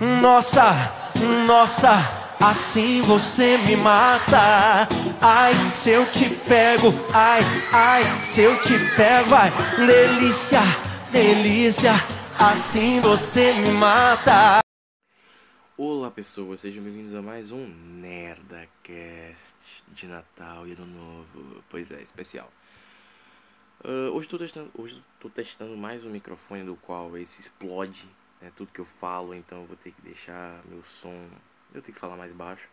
Nossa, nossa, assim você me mata. Ai, se eu te pego, ai, ai, se eu te pego, ai, delícia, delícia, assim você me mata. Olá pessoas, sejam bem-vindos a mais um Nerdacast de Natal e Ano Novo. Pois é, especial. Uh, hoje estou testando, hoje tô testando mais um microfone do qual esse explode né, tudo que eu falo, então eu vou ter que deixar meu som, eu tenho que falar mais baixo.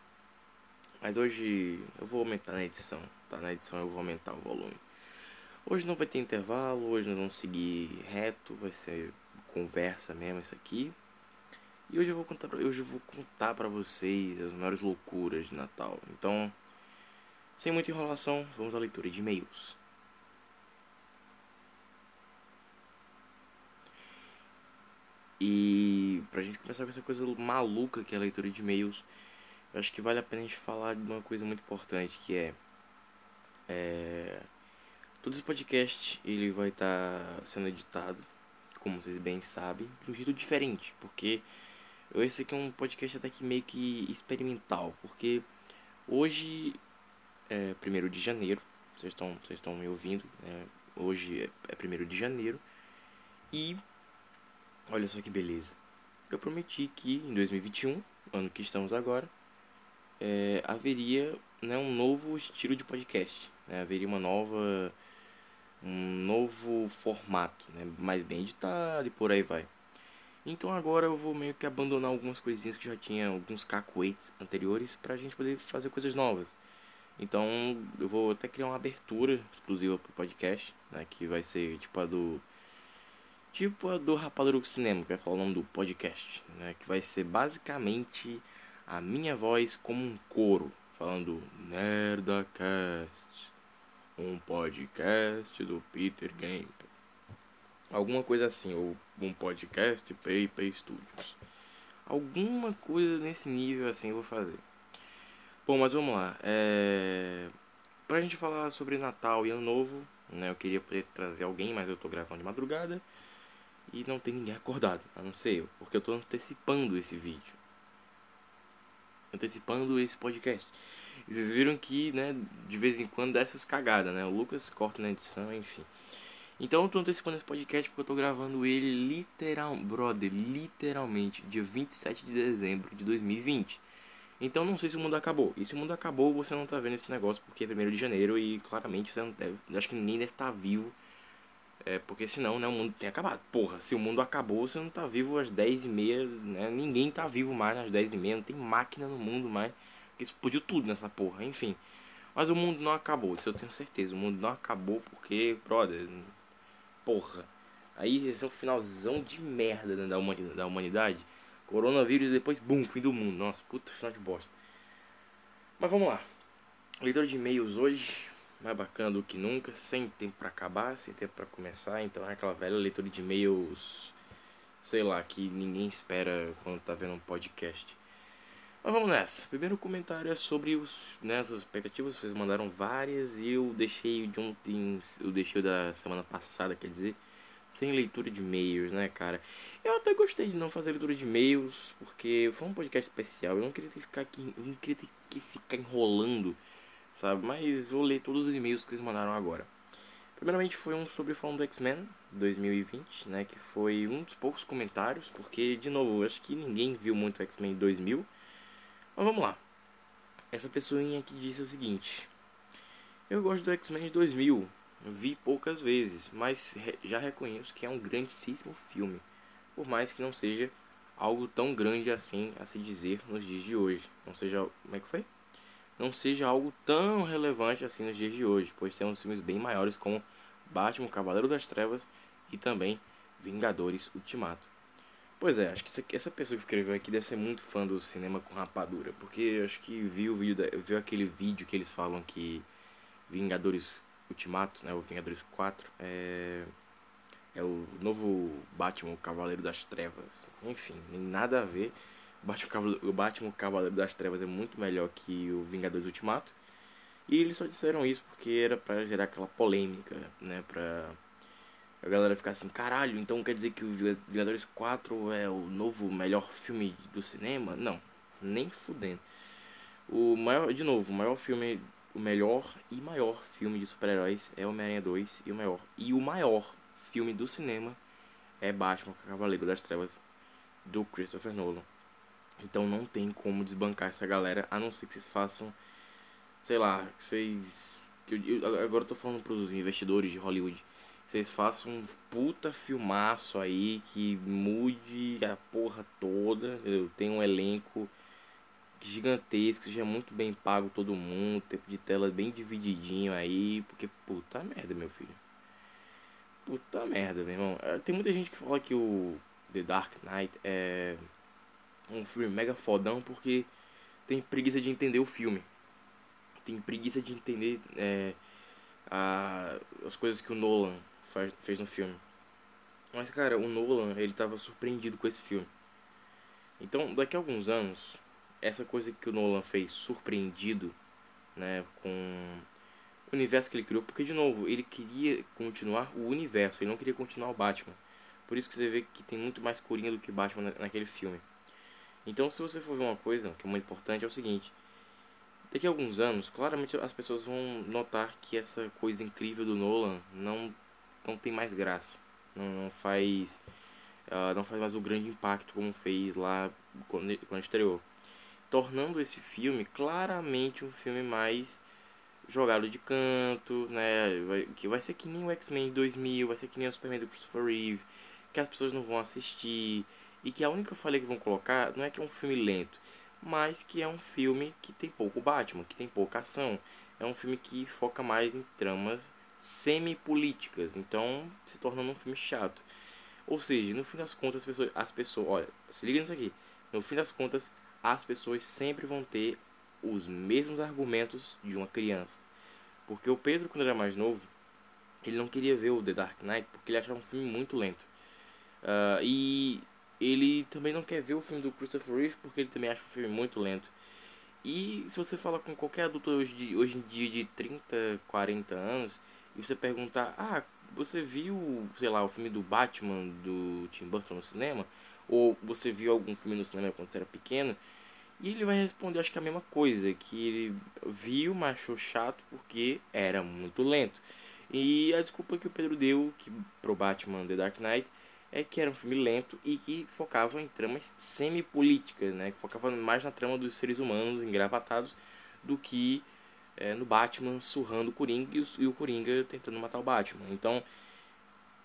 Mas hoje eu vou aumentar na edição, tá? Na edição eu vou aumentar o volume. Hoje não vai ter intervalo, hoje nós vamos seguir reto, vai ser conversa mesmo isso aqui. E hoje eu vou contar pra, hoje eu vou contar para vocês as maiores loucuras de Natal. Então, sem muita enrolação, vamos à leitura de e-mails. E pra gente começar com essa coisa maluca que é a leitura de e-mails, eu acho que vale a pena a gente falar de uma coisa muito importante, que é, é todo esse podcast ele vai estar tá sendo editado, como vocês bem sabem, de um jeito diferente, porque esse aqui é um podcast até que meio que experimental, porque hoje é 1 de janeiro, vocês estão, vocês estão me ouvindo, né? hoje é, é 1 de janeiro, e olha só que beleza. Eu prometi que em 2021, ano que estamos agora, é, haveria né, um novo estilo de podcast, né? haveria uma nova um novo formato, né? mais bem editado e por aí vai. Então agora eu vou meio que abandonar algumas coisinhas que já tinha, alguns cacoetes anteriores, pra gente poder fazer coisas novas. Então eu vou até criar uma abertura exclusiva pro podcast, né, que vai ser tipo a do. Tipo a do Rapadura Cinema, que vai falar o nome do podcast, né? Que vai ser basicamente a minha voz como um coro, falando Nerdacast, um podcast do Peter Game. Alguma coisa assim, ou um podcast Paper Studios. Alguma coisa nesse nível assim eu vou fazer. Bom, mas vamos lá. É... Pra gente falar sobre Natal e Ano Novo, né? Eu queria poder trazer alguém, mas eu tô gravando de madrugada. E não tem ninguém acordado, a não ser eu. Porque eu tô antecipando esse vídeo. Antecipando esse podcast. Vocês viram que, né, de vez em quando dá essas cagadas, né? O Lucas corta na edição, enfim. Então eu tô antecipando esse podcast porque eu tô gravando ele literal, brother, literalmente, dia 27 de dezembro de 2020. Então não sei se o mundo acabou. E se o mundo acabou, você não tá vendo esse negócio porque é 1 de janeiro e claramente você não deve. Acho que ninguém deve estar tá vivo. É, porque senão, né, o mundo tem acabado. Porra, se o mundo acabou, você não tá vivo às 10 e meia, né? Ninguém tá vivo mais às 10 e meia, não tem máquina no mundo mais. Porque explodiu tudo nessa porra, enfim. Mas o mundo não acabou, isso eu tenho certeza. O mundo não acabou porque, brother, porra. Aí esse é um finalzão de merda né, da, humanidade, da humanidade. Coronavírus depois, bum, fim do mundo. Nossa, puta final de bosta. Mas vamos lá. Leitura de e-mails hoje, mais bacana do que nunca, sem tempo para acabar, sem tempo para começar. Então é aquela velha leitura de e-mails, sei lá, que ninguém espera quando tá vendo um podcast. Mas vamos nessa. Primeiro comentário é sobre os, né, as expectativas. Vocês mandaram várias e eu deixei de ontem, eu deixei da semana passada, quer dizer, sem leitura de e-mails, né, cara? Eu até gostei de não fazer leitura de e-mails, porque foi um podcast especial. Eu não queria ter que ficar aqui, eu não queria ter que ficar enrolando, sabe? Mas vou ler todos os e-mails que eles mandaram agora. Primeiramente foi um sobre falando do X-Men 2020, né, que foi um dos poucos comentários, porque de novo, acho que ninguém viu muito X-Men 2000. Mas vamos lá. Essa pessoinha aqui disse o seguinte: Eu gosto do X-Men 2000. Vi poucas vezes, mas já reconheço que é um grandíssimo filme. Por mais que não seja algo tão grande assim a se dizer nos dias de hoje. Não seja. Como é que foi? Não seja algo tão relevante assim nos dias de hoje, pois temos filmes bem maiores como Batman, Cavaleiro das Trevas e também Vingadores Ultimato. Pois é, acho que essa pessoa que escreveu aqui deve ser muito fã do cinema com rapadura, porque acho que viu, viu, viu aquele vídeo que eles falam que Vingadores Ultimato, né, o Vingadores 4, é, é o novo Batman, o Cavaleiro das Trevas. Enfim, nem nada a ver. Batman, o Batman, Cavaleiro das Trevas é muito melhor que o Vingadores Ultimato. E eles só disseram isso porque era para gerar aquela polêmica, né, pra A galera fica assim, caralho, então quer dizer que o Vingadores 4 é o novo melhor filme do cinema? Não, nem fudendo. O maior, de novo, o maior filme, o melhor e maior filme de super-heróis é Homem-Aranha 2 e o maior. E o maior filme do cinema é Batman, Cavaleiro das Trevas, do Christopher Nolan. Então não tem como desbancar essa galera, a não ser que vocês façam, sei lá, que vocês. Eu, eu, agora eu tô falando pros investidores de Hollywood. Que vocês façam um puta filmaço aí que mude a porra toda. Entendeu? Tem um elenco gigantesco, seja muito bem pago todo mundo, tempo de tela bem divididinho aí, porque puta merda, meu filho. Puta merda, meu irmão. É, tem muita gente que fala que o The Dark Knight é um filme mega fodão porque tem preguiça de entender o filme. Tem preguiça de entender é, a, as coisas que o Nolan faz, fez no filme. Mas, cara, o Nolan, ele tava surpreendido com esse filme. Então, daqui a alguns anos, essa coisa que o Nolan fez, surpreendido, né, com o universo que ele criou, porque, de novo, ele queria continuar o universo, ele não queria continuar o Batman. Por isso que você vê que tem muito mais Coringa do que Batman naquele filme. Então, se você for ver uma coisa que é muito importante, é o seguinte: daqui a alguns anos, claramente as pessoas vão notar que essa coisa incrível do Nolan não, não tem mais graça, não, não faz uh, não faz mais o grande impacto como fez lá quando, quando estreou, tornando esse filme claramente um filme mais jogado de canto, né? Vai, que vai ser que nem o X-Men 2000, vai ser que nem o Superman do Christopher Reeve, que as pessoas não vão assistir e que a única falha que vão colocar não é que é um filme lento, mas que é um filme que tem pouco Batman, que tem pouca ação. É um filme que foca mais em tramas semi-políticas, então se tornando um filme chato. Ou seja, no fim das contas, as pessoas, as pessoas, olha, se liga nisso aqui. No fim das contas, as pessoas sempre vão ter os mesmos argumentos de uma criança. Porque o Pedro, quando era mais novo, ele não queria ver o The Dark Knight porque ele achava um filme muito lento. Uh, e ele também não quer ver o filme do Christopher Reeve porque ele também acha o filme muito lento. E se você fala com qualquer adulto hoje, de, hoje em dia de 30, 40 anos e você perguntar: Ah, você viu, sei lá, o filme do Batman do Tim Burton no cinema? Ou você viu algum filme no cinema quando você era pequeno? E ele vai responder, acho que a mesma coisa, que ele viu, mas achou chato porque era muito lento. E a desculpa que o Pedro deu que pro Batman The Dark Knight é que era um filme lento e que focava em tramas semi-políticas, né? Que focava mais na trama dos seres humanos engravatados do que é, no Batman surrando o Coringa e o, e o Coringa tentando matar o Batman. Então,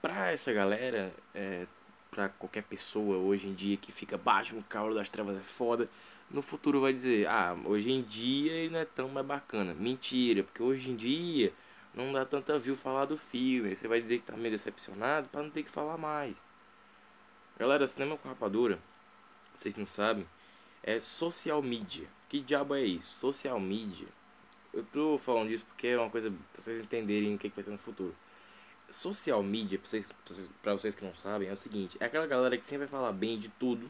pra essa galera, é, pra qualquer pessoa hoje em dia que fica Batman, o Cavalo das Trevas é foda, no futuro vai dizer, ah, hoje em dia ele não é tão mais bacana. Mentira, porque hoje em dia não dá tanta view falar do filme. Você vai dizer que tá meio decepcionado para não ter que falar mais. Galera, cinema com rapadura, vocês não sabem, é social media. Que diabo é isso? Social media. Eu tô falando disso porque é uma coisa pra vocês entenderem o que, que vai ser no futuro. Social media, pra vocês, pra vocês, pra vocês que não sabem, é o seguinte: é aquela galera que sempre vai falar bem de tudo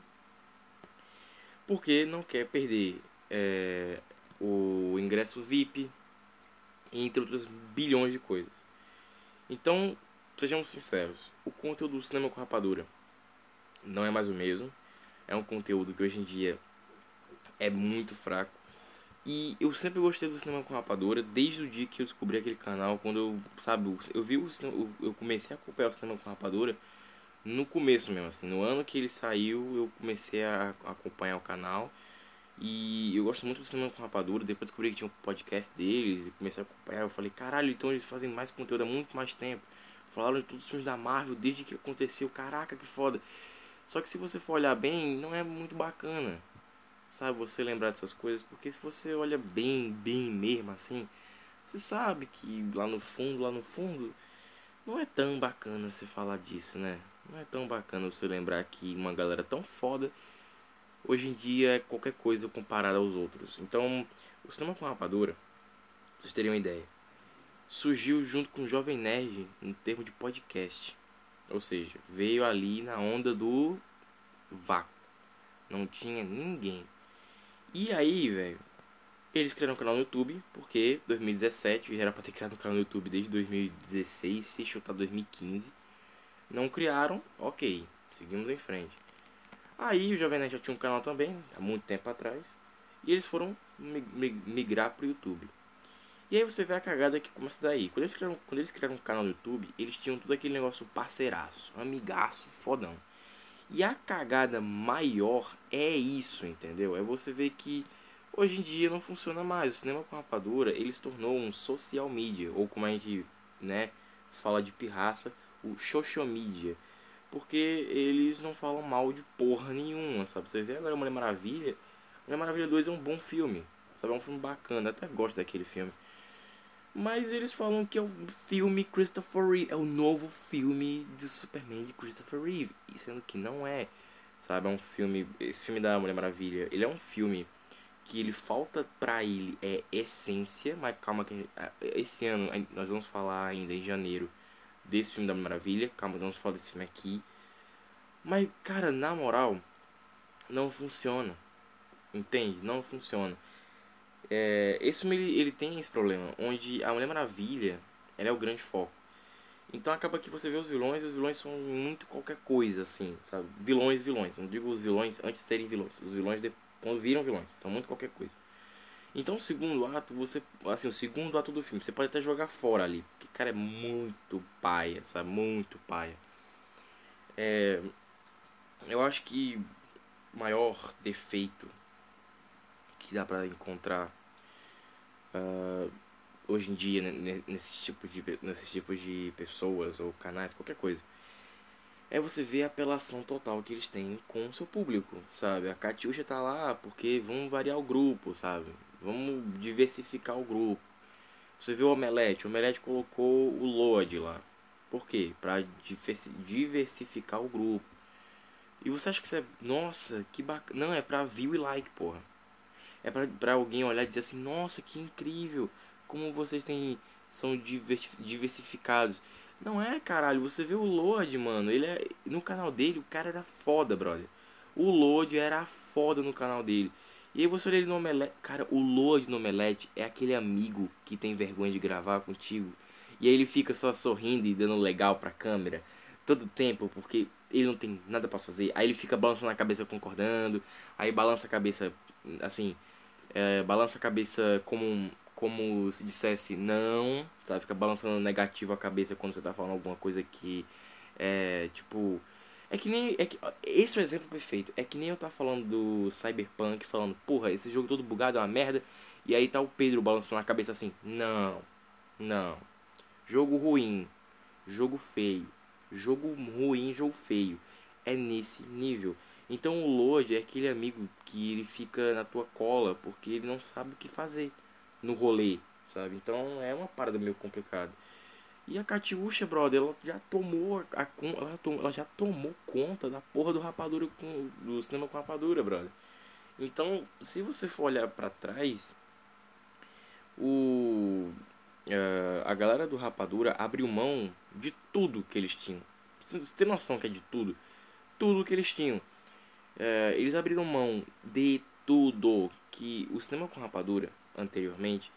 porque não quer perder é, o ingresso VIP, entre outras bilhões de coisas. Então, sejamos sinceros: o conteúdo do cinema com rapadura não é mais o mesmo. É um conteúdo que hoje em dia é muito fraco. E eu sempre gostei do cinema com rapadura desde o dia que eu descobri aquele canal. Quando eu, sabe, eu vi o eu comecei a acompanhar o cinema com rapadura no começo mesmo, assim. No ano que ele saiu, eu comecei a acompanhar o canal. E eu gosto muito do cinema com rapadura. Depois descobri que tinha um podcast deles e comecei a acompanhar. Eu falei, caralho, então eles fazem mais conteúdo há muito mais tempo. Falaram de todos os filmes da Marvel desde que aconteceu. Caraca, que foda. Só que se você for olhar bem, não é muito bacana. Sabe, você lembrar dessas coisas, porque se você olha bem, bem mesmo assim, você sabe que lá no fundo, lá no fundo, não é tão bacana você falar disso, né? Não é tão bacana você lembrar que uma galera tão foda hoje em dia é qualquer coisa comparada aos outros. Então, o cinema com rapadura, vocês terem uma ideia, surgiu junto com o Jovem Nerd no termo de podcast. Ou seja, veio ali na onda do vácuo. Não tinha ninguém. E aí, velho, eles criaram um canal no YouTube, porque 2017 era pra ter criado um canal no YouTube desde 2016, se chutar 2015. Não criaram, ok. Seguimos em frente. Aí o Jovem Nerd já tinha um canal também, há muito tempo atrás. E eles foram migrar pro YouTube. E aí você vê a cagada que começa daí. Quando eles, criaram, quando eles criaram um canal no YouTube, eles tinham tudo aquele negócio parceiraço, amigaço, fodão. E a cagada maior é isso, entendeu? É você ver que hoje em dia não funciona mais. O cinema com rapadura, ele se tornou um social media, ou como a gente, né, fala de pirraça, o social media. Porque eles não falam mal de porra nenhuma, sabe? Você vê agora Mulher Maravilha, Mulher Maravilha 2 é um bom filme, sabe? É um filme bacana, até gosto daquele filme. Mas eles falam que é o filme Christopher Reeve, é o novo filme do Superman de Christopher Reeve, sendo que não é, sabe? É um filme, esse filme da Mulher Maravilha, ele é um filme que ele falta pra ele é essência, mas calma que esse ano nós vamos falar ainda em janeiro desse filme da Mulher Maravilha, calma, vamos falar desse filme aqui. Mas cara, na moral, não funciona. Entende? Não funciona. É, esse filme ele, ele tem esse problema, onde a Mulher Maravilha ela é o grande foco. Então acaba que você vê os vilões, e os vilões são muito qualquer coisa, assim, sabe? Vilões, vilões. Não digo os vilões antes de serem vilões. Os vilões de, quando viram vilões, são muito qualquer coisa. Então o segundo ato, você. Assim, o segundo ato do filme, você pode até jogar fora ali. Porque, cara, é muito paia, sabe? Muito paia. É, eu acho que o maior defeito que dá para encontrar uh, hoje em dia né, nesse tipo de nesse tipo de pessoas ou canais qualquer coisa é você ver a apelação total que eles têm com o seu público sabe? A Catiuxa tá lá porque vamos variar o grupo sabe? Vamos diversificar o grupo. Você vê o Omelete o Omelete colocou o Lord lá. Por quê? Para diversificar o grupo. E você acha que isso é nossa que bacana não é para view e like porra é para alguém olhar e dizer assim, nossa, que incrível, como vocês têm são diversificados. Não é, caralho, você vê o Lord, mano, ele é no canal dele, o cara era foda, brother. O Lord era foda no canal dele. E aí você olha ele no Omelete, cara, o Lord no Omelete é aquele amigo que tem vergonha de gravar contigo. E aí ele fica só sorrindo e dando legal pra câmera todo tempo, porque ele não tem nada para fazer. Aí ele fica balançando a cabeça concordando, aí balança a cabeça assim, é, balança a cabeça como, como se dissesse não, sabe? Fica balançando negativo a cabeça quando você tá falando alguma coisa que é tipo. É que nem. É que, esse é o exemplo perfeito. É que nem eu tava falando do Cyberpunk, falando, porra, esse jogo todo bugado é uma merda. E aí tá o Pedro balançando a cabeça assim, não, não. Jogo ruim, jogo feio. Jogo ruim, jogo feio. É nesse nível. Então o Lord é aquele amigo que ele fica na tua cola porque ele não sabe o que fazer no rolê, sabe? Então é uma parada meio complicada. E a Catiúcha, brother, ela já tomou a, ela, ela já tomou conta da porra do rapadura com, do cinema com rapadura, brother. Então, se você for olhar para trás, o uh, a galera do rapadura abriu mão de tudo que eles tinham. Você tem noção que é de tudo? Tudo que eles tinham. É, eles abriram mão de tudo que o Cinema com Rapadura, anteriormente,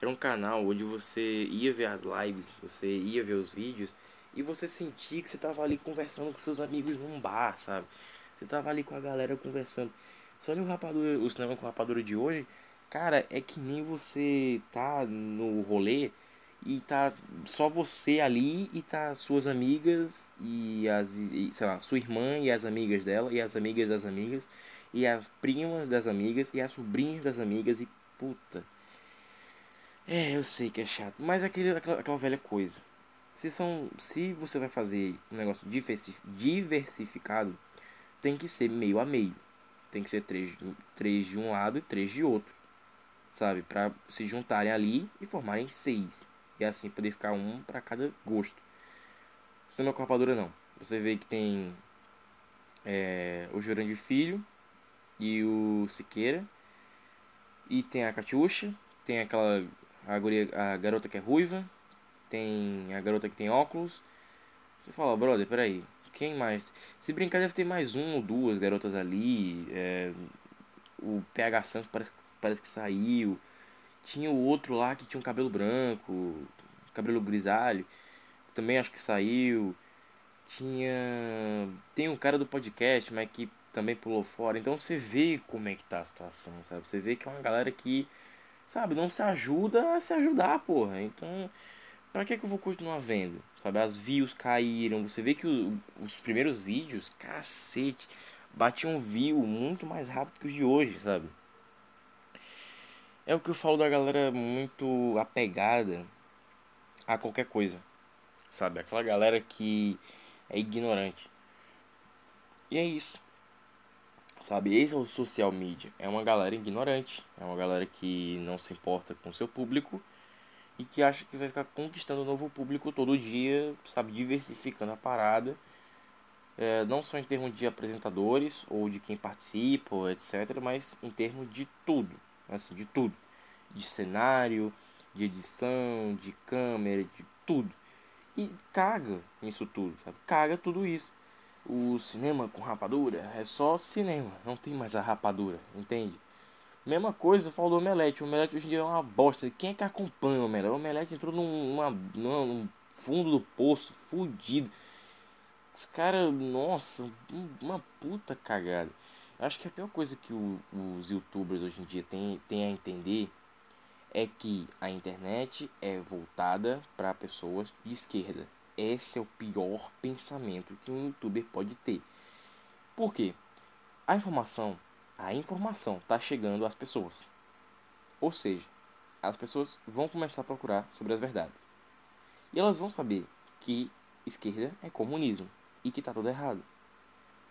era um canal onde você ia ver as lives, você ia ver os vídeos e você sentia que você tava ali conversando com seus amigos num bar, sabe? Você tava ali com a galera conversando. Só no Rapadura, o Cinema com Rapadura de hoje, cara, é que nem você tá no rolê e tá só você ali e tá suas amigas e as e, sei lá, sua irmã e as amigas dela e as amigas das amigas e as primas das amigas e as sobrinhas das amigas e puta. É, eu sei que é chato, mas é aquele, aquela, aquela velha coisa. Se são, se você vai fazer um negócio diversificado, tem que ser meio a meio. Tem que ser três, três de um lado e três de outro. Sabe? Para se juntarem ali e formarem seis. E assim poder ficar um para cada gosto. Sistema com rapadura não. Você vê que tem é, o Jurandir Filho e o Siqueira. E tem a Catiuxa. Tem aquela a, guria, a garota que é ruiva. Tem a garota que tem óculos. Você fala, brother, peraí. Quem mais? Se brincar, deve ter mais um ou duas garotas ali. É, o PH Santos parece, parece que saiu. Tinha o outro lá que tinha um cabelo branco, cabelo grisalho, também acho que saiu. Tinha. Tem um cara do podcast, mas que também pulou fora. Então você vê como é que tá a situação, sabe? Você vê que é uma galera que, sabe, não se ajuda a se ajudar, porra. Então, pra que, que eu vou continuar vendo? Sabe, as views caíram. Você vê que o, os primeiros vídeos, cacete, batiam view muito mais rápido que os de hoje, sabe? É o que eu falo da galera muito apegada a qualquer coisa. Sabe? Aquela galera que é ignorante. E é isso. Sabe, esse é o social media. É uma galera ignorante. É uma galera que não se importa com seu público e que acha que vai ficar conquistando um novo público todo dia, sabe, diversificando a parada. É, não só em termos de apresentadores ou de quem participa, etc., mas em termos de tudo, assim, de tudo, de cenário, de edição, de câmera, de tudo. E caga nisso tudo, sabe? Caga tudo isso o cinema com rapadura é só cinema, não tem mais a rapadura, entende? Mesma coisa, falo do Omelete. O Omelete hoje em dia é uma bosta. Quem é que acompanha o Omelete? O Omelete entrou numa, num fundo do poço, fudido. Os caras, nossa, uma puta cagada. Acho que a pior coisa que o, os youtubers hoje em dia têm tem a entender é que a internet é voltada para pessoas de esquerda. Esse é o pior pensamento que um youtuber pode ter. Por quê? A informação, a informação está chegando às pessoas. Ou seja, as pessoas vão começar a procurar sobre as verdades. E elas vão saber que esquerda é comunismo e que está tudo errado.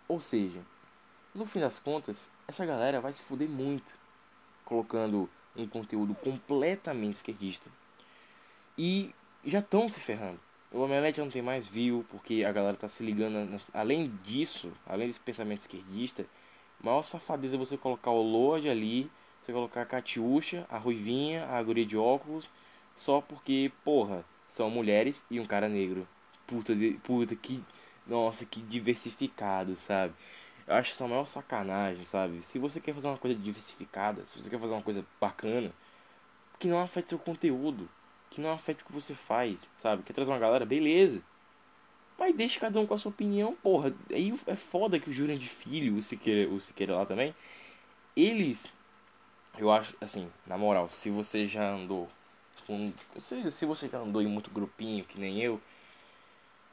Ou seja, no fim das contas, essa galera vai se fuder muito colocando um conteúdo completamente esquerdista. E já estão se ferrando. O Omelete não tem mais view, porque a galera tá se ligando. Nas... Além disso, além desse pensamento esquerdista, maior safadeza é você colocar o Lorde ali, você colocar a Catiuxa, a Ruivinha, a guria de óculos, só porque, porra, são mulheres e um cara negro. Puta, de... puta, que. Nossa, que diversificado, sabe? Eu acho isso a maior sacanagem, sabe? Se você quer fazer uma coisa diversificada, se você quer fazer uma coisa bacana, que não afete seu conteúdo que não afete o que você faz, sabe? Quer trazer uma galera? Beleza. Mas deixa cada um com a sua opinião, porra. Aí é foda que o Júnior de Filho, o Siqueira, o Siqueira lá também, eles, eu acho, assim, na moral, se você já andou com. Se, se você já andou em muito grupinho, que nem eu,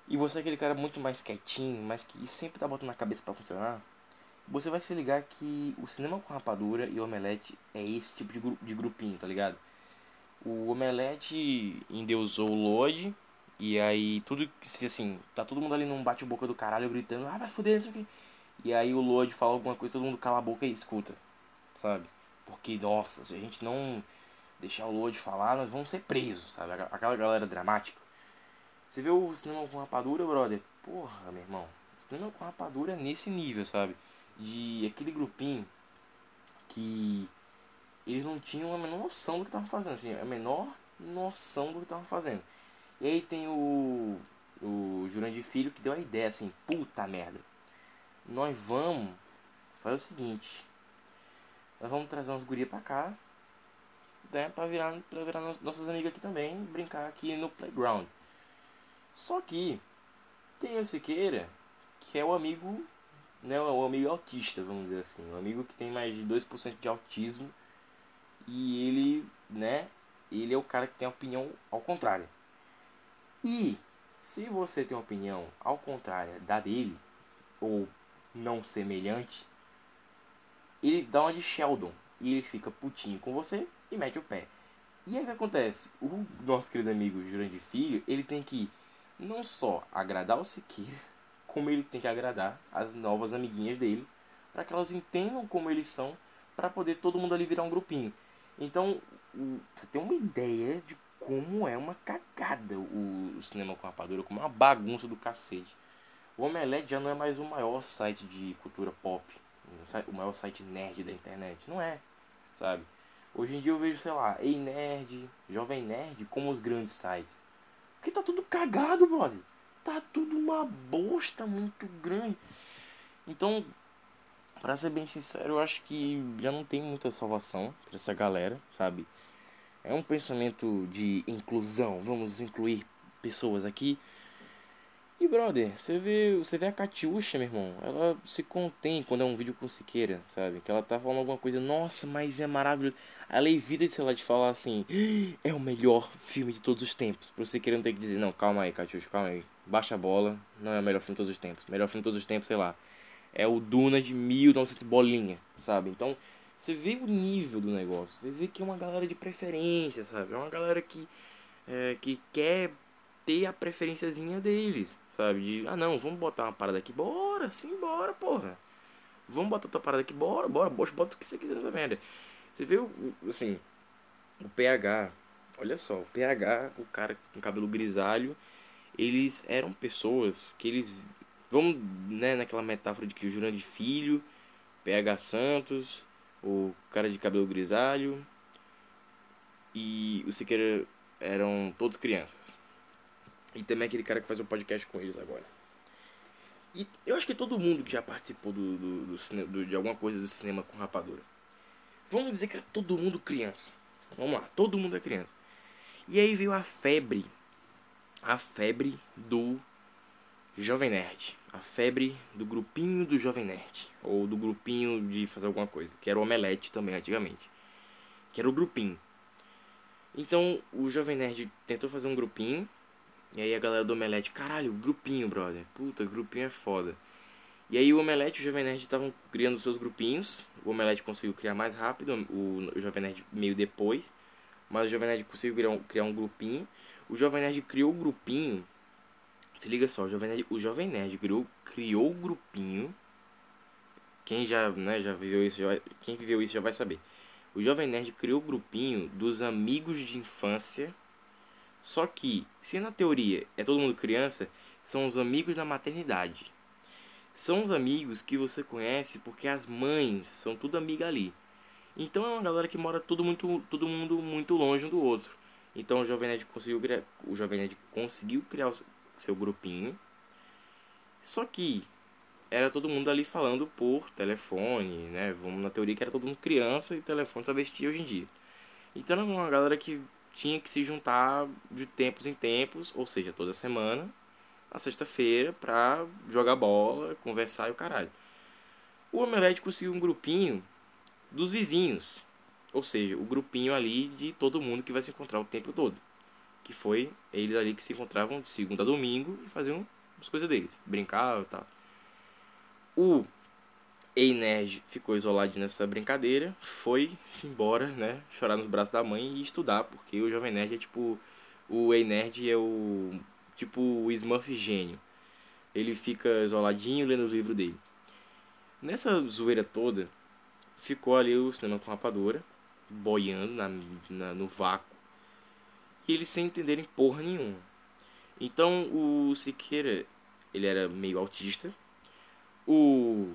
e você é aquele cara muito mais quietinho, mas que sempre tá botando na cabeça para funcionar, você vai se ligar que o cinema com rapadura e o omelete é esse tipo de, gru de grupinho, tá ligado? o Omelete endeusou o Lodi. E aí tudo que assim, tá todo mundo ali num bate-boca do caralho gritando, ah, vai se fuder, isso aqui. E aí o Lodi fala alguma coisa, todo mundo cala a boca e escuta. Sabe? Porque, nossa, se a gente não deixar o Lodi falar, nós vamos ser presos, sabe? Aquela galera dramática. Você vê o cinema com rapadura, brother? Porra, meu irmão. Cinema com rapadura é nesse nível, sabe? De aquele grupinho que eles não tinham a menor noção do que estavam fazendo, assim, a menor noção do que estavam fazendo. E aí tem o, o Jurandir Filho que deu a ideia assim, puta merda. Nós vamos fazer o seguinte. Nós vamos trazer umas gurias pra cá. Né, pra virar, pra virar nossas amigas aqui também. Brincar aqui no playground. Só que tem o Siqueira, que é o amigo, né, o amigo autista, vamos dizer assim. O amigo que tem mais de 2% de autismo e ele, né, ele é o cara que tem a opinião ao contrário. E se você tem uma opinião ao contrário da dele, ou não semelhante, ele dá uma de Sheldon e ele fica putinho com você e mete o pé. E aí o que acontece? O nosso querido amigo Jurandir Filho, ele tem que não só agradar o Siqueira, como ele tem que agradar as novas amiguinhas dele, para que elas entendam como eles são, para poder todo mundo ali virar um grupinho. Então, você tem uma ideia de como é uma cagada o, cinema com rapadura, como é uma bagunça do cacete. O Omelete já não é mais o maior site de cultura pop, o maior site nerd da internet. Não é, sabe? Hoje em dia eu vejo, sei lá, Ei Nerd, Jovem Nerd como os grandes sites. Porque tá tudo cagado, brother. Tá tudo uma bosta muito grande. Então, Pra ser bem sincero, eu acho que já não tem muita salvação pra essa galera, sabe? É um pensamento de inclusão, vamos incluir pessoas aqui. E brother, você vê, você vê a Catiuxa, meu irmão, ela se contém quando é um vídeo com Siqueira, sabe? Que ela tá falando alguma coisa, nossa, mas é maravilhoso. Ela evita, sei lá, de falar assim, é o melhor filme de todos os tempos. Pra você querer não ter que dizer, não, calma aí, Catiuxa, calma aí. Baixa a bola, não é o melhor filme de todos os tempos. Melhor filme de todos os tempos, sei lá, é o Duna de 1900 bolinha, sabe? Então, você vê o nível do negócio, você vê que é uma galera de preferência, sabe? É uma galera que, é, que quer ter a preferenciazinha deles, sabe? De, ah não, vamos botar uma parada aqui, bora, sim, bora, porra. Vamos botar outra parada aqui, bora, bora, bota o que você quiser nessa merda. Você vê, assim, o PH, olha só, o PH, o cara com cabelo grisalho, eles eram pessoas que eles, vamos, né, naquela metáfora de que o Jurandir Filho, PH Santos, o cara de cabelo grisalho e o Siqueira eram todos crianças. E também aquele cara que faz um podcast com eles agora. E eu acho que todo mundo que já participou do, do, do, do, de alguma coisa do cinema com rapadura. Vamos dizer que é todo mundo criança. Vamos lá, todo mundo é criança. E aí veio a febre. A febre do Jovem Nerd. A febre do grupinho do Jovem Nerd. Ou do grupinho de fazer alguma coisa. Que era o Omelete também, antigamente. Que era o grupinho. Então o Jovem Nerd tentou fazer um grupinho e aí a galera do Omelete, caralho, grupinho, brother. Puta, grupinho é foda. E aí o Omelete e o Jovem Nerd estavam criando seus grupinhos. O Omelete conseguiu criar mais rápido, o, Jovem Nerd meio depois. Mas o Jovem Nerd conseguiu criar um, criar um grupinho. O Jovem Nerd criou o grupinho. Se liga só, o Jovem Nerd, o Jovem Nerd criou, criou o grupinho. Quem já, né, já viveu isso, já quem viveu isso já vai saber. O Jovem Nerd criou o grupinho dos amigos de infância só que, se na teoria é todo mundo criança, são os amigos da maternidade. São os amigos que você conhece porque as mães são tudo amiga ali. Então é uma galera que mora todo, muito, todo mundo muito longe um do outro. Então o Jovem Nerd conseguiu o Jovem Nerd conseguiu criar seu grupinho. Só que era todo mundo ali falando por telefone, né? Vamos na teoria que era todo mundo criança e telefone só vestia hoje em dia. Então era uma galera que tinha que se juntar de tempos em tempos, ou seja, toda semana, na sexta-feira, pra jogar bola, conversar e o caralho. O Omelete conseguiu um grupinho dos vizinhos, ou seja, o grupinho ali de todo mundo que vai se encontrar o tempo todo. Que foi eles ali que se encontravam de segunda a domingo e faziam as coisas deles, brincar e tal. O Ei Nerd ficou isolado nessa brincadeira, foi-se embora, né? Chorar nos braços da mãe e estudar, porque o Jovem Nerd é tipo. O Ei Nerd é o. Tipo o Smurf gênio. Ele fica isoladinho lendo os livros dele. Nessa zoeira toda, ficou ali o cinema com rapadura, boiando na, na, no vácuo. E eles sem entenderem porra nenhuma. Então o Siqueira, ele era meio autista. O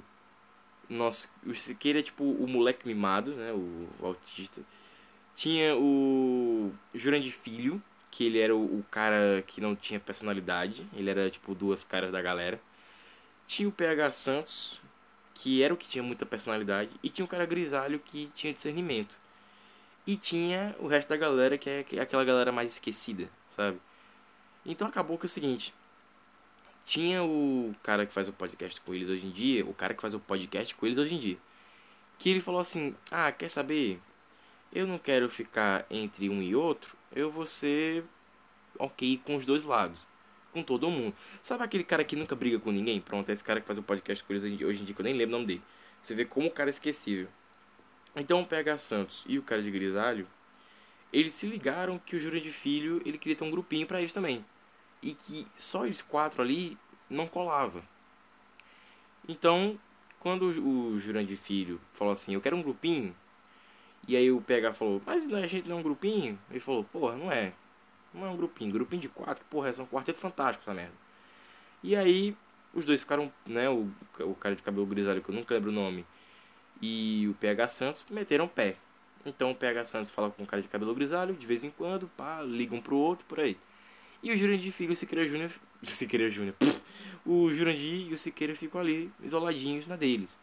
nossa, o Siqueira é tipo o moleque mimado, né? O, o autista. Tinha o Jurandir Filho, que ele era o, o, cara que não tinha personalidade. Ele era tipo duas caras da galera. Tinha o PH Santos, que era o que tinha muita personalidade. E tinha o cara grisalho que tinha discernimento. E tinha o resto da galera, que é, que é aquela galera mais esquecida, sabe? Então acabou que é o seguinte tinha o cara que faz o podcast com eles hoje em dia, o cara que faz o podcast com eles hoje em dia, que ele falou assim: Ah, quer saber? Eu não quero ficar entre um e outro, eu vou ser ok com os dois lados, com todo mundo. Sabe aquele cara que nunca briga com ninguém? Pronto, é esse cara que faz o podcast com eles hoje em dia, que eu nem lembro o nome dele. Você vê como o cara é esquecível. Então o PH Santos e o cara de grisalho, eles se ligaram que o Júlio de Filho, ele queria ter um grupinho para eles também e que só eles quatro ali não colava. Então, quando o Jurandir Filho falou assim, eu quero um grupinho, e aí o PH falou, mas a gente não é um grupinho? Ele falou, porra, não é. Não é um grupinho, grupinho de quatro, que porra, é um quarteto fantástico essa merda. E aí os dois ficaram, né, o, o cara de cabelo grisalho, que eu nunca lembro o nome, e o PH Santos meteram pé. Então o PH Santos fala com o cara de cabelo grisalho, de vez em quando, pá, ligam pro outro, por aí. E o Jurandir Filho e o Siqueira Júnior. Siqueira Júnior. O Jurandir e o Siqueira ficam ali, isoladinhos na deles.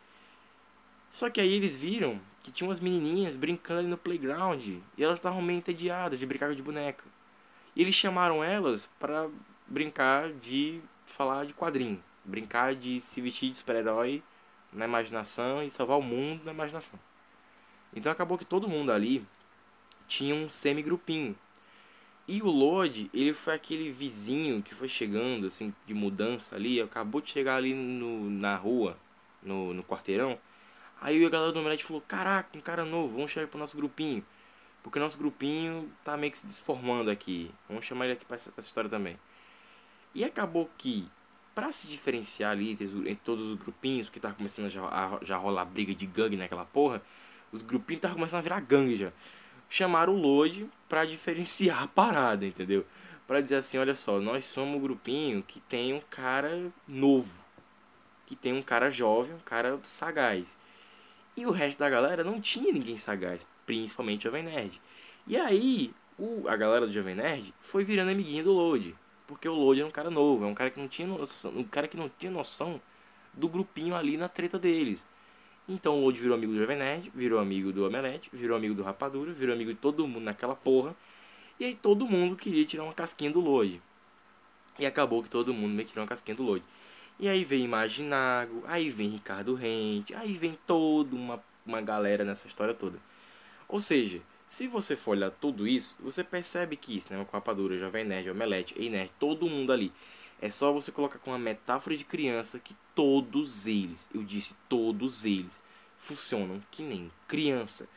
Só que aí eles viram que tinha umas menininhas brincando ali no playground. E elas estavam meio entediadas de brincar de boneca. E eles chamaram elas para brincar de falar de quadrinho. Brincar de se vestir de super-herói na imaginação e salvar o mundo na imaginação. Então acabou que todo mundo ali tinha um semi-grupinho. E o Lodi, ele foi aquele vizinho que foi chegando, assim, de mudança ali, acabou de chegar ali no, na rua, no, no quarteirão. Aí a galera do Omelete falou, caraca, um cara novo, vamos chamar pro nosso grupinho. Porque o nosso grupinho tá meio que se desformando aqui. Vamos chamar ele aqui pra essa, pra essa história também. E acabou que, para se diferenciar ali entre, entre, todos os grupinhos, porque tava começando a já, a já rolar briga de gangue naquela porra, os grupinhos estavam começando a virar gangue já chamaram o Load para diferenciar a parada, entendeu? Para dizer assim, olha só, nós somos um grupinho que tem um cara novo, que tem um cara jovem, um cara sagaz. E o resto da galera não tinha ninguém sagaz, principalmente o Jovem Nerd. E aí, o, a galera do Jovem Nerd foi virando amiguinho do Load, porque o Load é um cara novo, é um cara que não tinha noção, um cara que não tinha noção do grupinho ali na treta deles. Então o Lodi virou amigo do Jovem Nerd, virou amigo do Omelete, virou amigo do Rapadura, virou amigo de todo mundo naquela porra. E aí todo mundo queria tirar uma casquinha do Lodi. E acabou que todo mundo meio tirou uma casquinha do Lodi. E aí vem Imaginago, aí vem Ricardo Rente, aí vem toda uma, uma galera nessa história toda. Ou seja, se você for olhar tudo isso, você percebe que Cinema com Rapadura, Jovem Nerd, Omelete, Ei Nerd, todo mundo ali é só você colocar com uma metáfora de criança que todos eles, eu disse todos eles, funcionam que nem criança.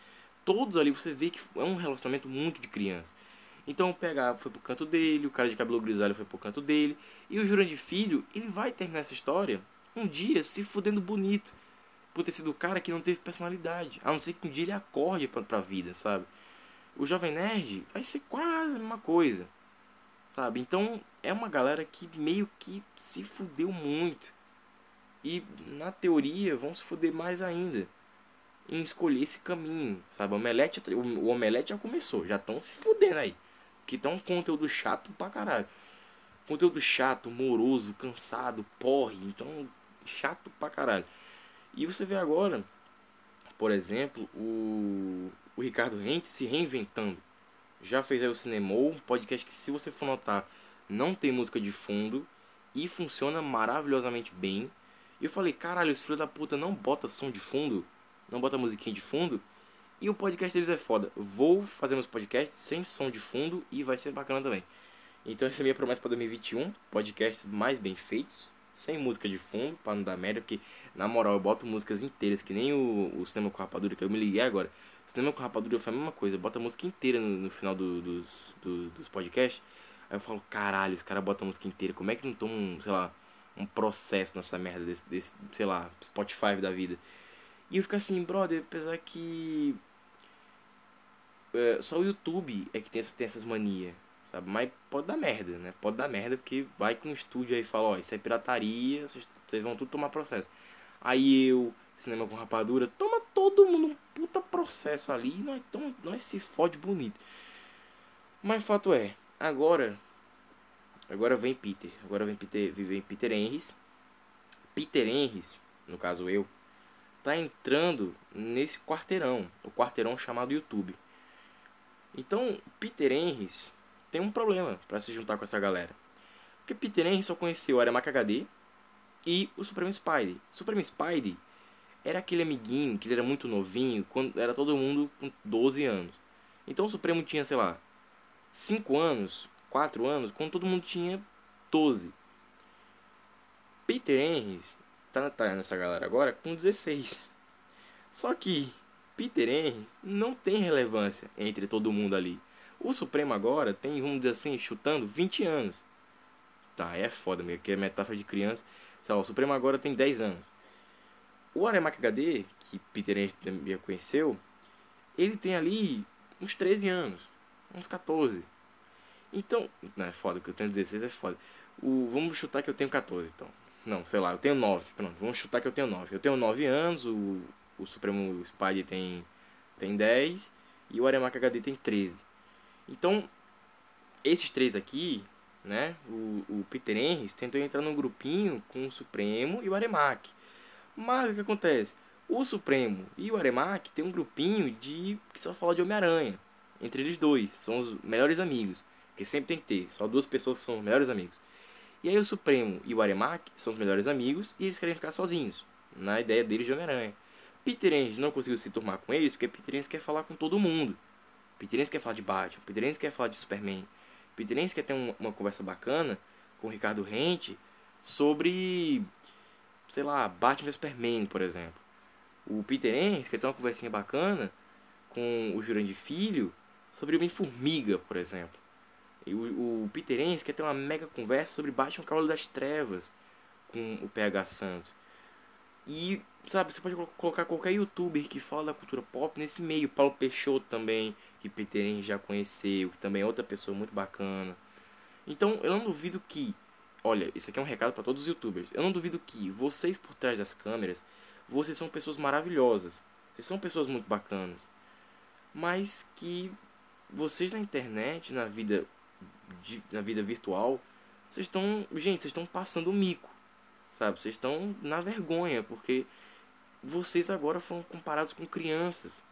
Todos ali você vê que é um relacionamento muito de criança. Então o PH foi pro canto dele, o cara de cabelo grisalho foi pro canto dele, e o Jurandir Filho, ele vai terminar essa história um dia se fudendo bonito. Por ter sido o cara que não teve personalidade. A não ser que um dia ele acorde pra, pra vida, sabe? O Jovem Nerd vai ser quase a mesma coisa. Sabe? Então é uma galera que meio que se fudeu muito. E na teoria vão se fuder mais ainda em escolher esse caminho, sabe? O Omelete, o Omelete já começou, já estão se fudendo aí. Que tá um conteúdo chato pra caralho. Conteúdo chato, moroso, cansado, porre, então chato pra caralho. E você vê agora, por exemplo, o, o Ricardo Rente se reinventando já fez aí o Cinemou, um podcast que se você for notar, não tem música de fundo e funciona maravilhosamente bem. E eu falei, caralho, esse filho da puta não bota som de fundo, não bota musiquinha de fundo. E o podcast deles é foda. Vou fazer meus podcasts sem som de fundo e vai ser bacana também. Então essa é a minha promessa para 2021, podcasts mais bem feitos, sem música de fundo, para não dar merda, porque na moral eu boto músicas inteiras, que nem o, o Cinema com Rapadura, que eu me liguei agora. Cinema com Rapadura foi a mesma coisa, bota a música inteira no, no final do, dos, do, dos podcasts. Aí eu falo, caralho, os caras botam a música inteira, como é que não toma um, sei lá, um processo nessa merda desse, desse, sei lá, Spotify da vida. E eu fico assim, brother, apesar que. É, só o YouTube é que tem, essa, tem essas manias, sabe? Mas pode dar merda, né? Pode dar merda porque vai com um estúdio aí e fala: ó, isso é pirataria, vocês, vão tudo tomar processo. Aí eu, cinema com rapadura, toma todo mundo um puta processo ali e nós, tamo, nós se fode bonito. Mas fato é, agora. Agora vem Peter. Agora vem Peter, vem Peter Henrys. Peter Henrys, no caso eu, tá entrando nesse quarteirão. O quarteirão chamado YouTube. Então, Peter Henrys tem um problema para se juntar com essa galera. Porque Peter Henrys só conheceu o Aremac HD e o Supremo Spidey. Supremo Spidey era aquele amiguinho que ele era muito novinho, quando era todo mundo com 12 anos. Então o Supremo tinha, sei lá, 5 anos, 4 anos, quando todo mundo tinha 12. Peter Henry tá, tá nessa galera agora com 16. Só que Peter Henry não tem relevância entre todo mundo ali. O Supremo agora tem, vamos dizer assim, chutando 20 anos. Tá, é foda mesmo, que é metáfora de criança. Sei lá, o Supremo agora tem 10 anos. O Aremac HD, que Peter Henry também conheceu, ele tem ali uns 13 anos, uns 14. Então, não é foda, que eu tenho 16 é foda. O, vamos chutar que eu tenho 14, então. Não, sei lá, eu tenho 9. Pronto, vamos chutar que eu tenho 9. Eu tenho 9 anos, o, o Supremo Spidey tem, tem 10 e o Aremac HD tem 13. Então, esses três aqui, né, o, o Peter Henry tentou entrar num grupinho com o Supremo e o Aremac. Mas o que acontece? O Supremo e o Aremac tem um grupinho de que só fala de Homem-Aranha. Entre eles dois. São os melhores amigos. Porque sempre tem que ter. Só duas pessoas são os melhores amigos. E aí o Supremo e o Aremac são os melhores amigos e eles querem ficar sozinhos, na ideia deles de Homem-Aranha. Peter Enns não conseguiu se turmar com eles porque Peter Enns quer falar com todo mundo. Peter Enns quer falar de Batman, Peter Enns quer falar de Superman. Peter Enns quer ter uma, uma conversa bacana com o Ricardo Rente sobre, sei lá, Batman vs Superman, por exemplo. O Peter Enns quer ter uma conversinha bacana com o Jurandir Filho sobre Homem-Formiga, por exemplo. E o, o Peter Enns quer ter uma mega conversa sobre Batman Cavalo das Trevas com o PH Santos. E, sabe, você pode colocar qualquer youtuber que fala da cultura pop nesse meio. Paulo Peixoto também, que Peter Enns já conheceu, que também é outra pessoa muito bacana. Então, eu não duvido que, olha, isso aqui é um recado para todos os youtubers. Eu não duvido que vocês por trás das câmeras, vocês são pessoas maravilhosas. Vocês são pessoas muito bacanas. Mas que vocês na internet, na vida na vida virtual, vocês estão, gente, vocês estão passando o mico, sabe? Vocês estão na vergonha, porque vocês agora foram comparados com crianças.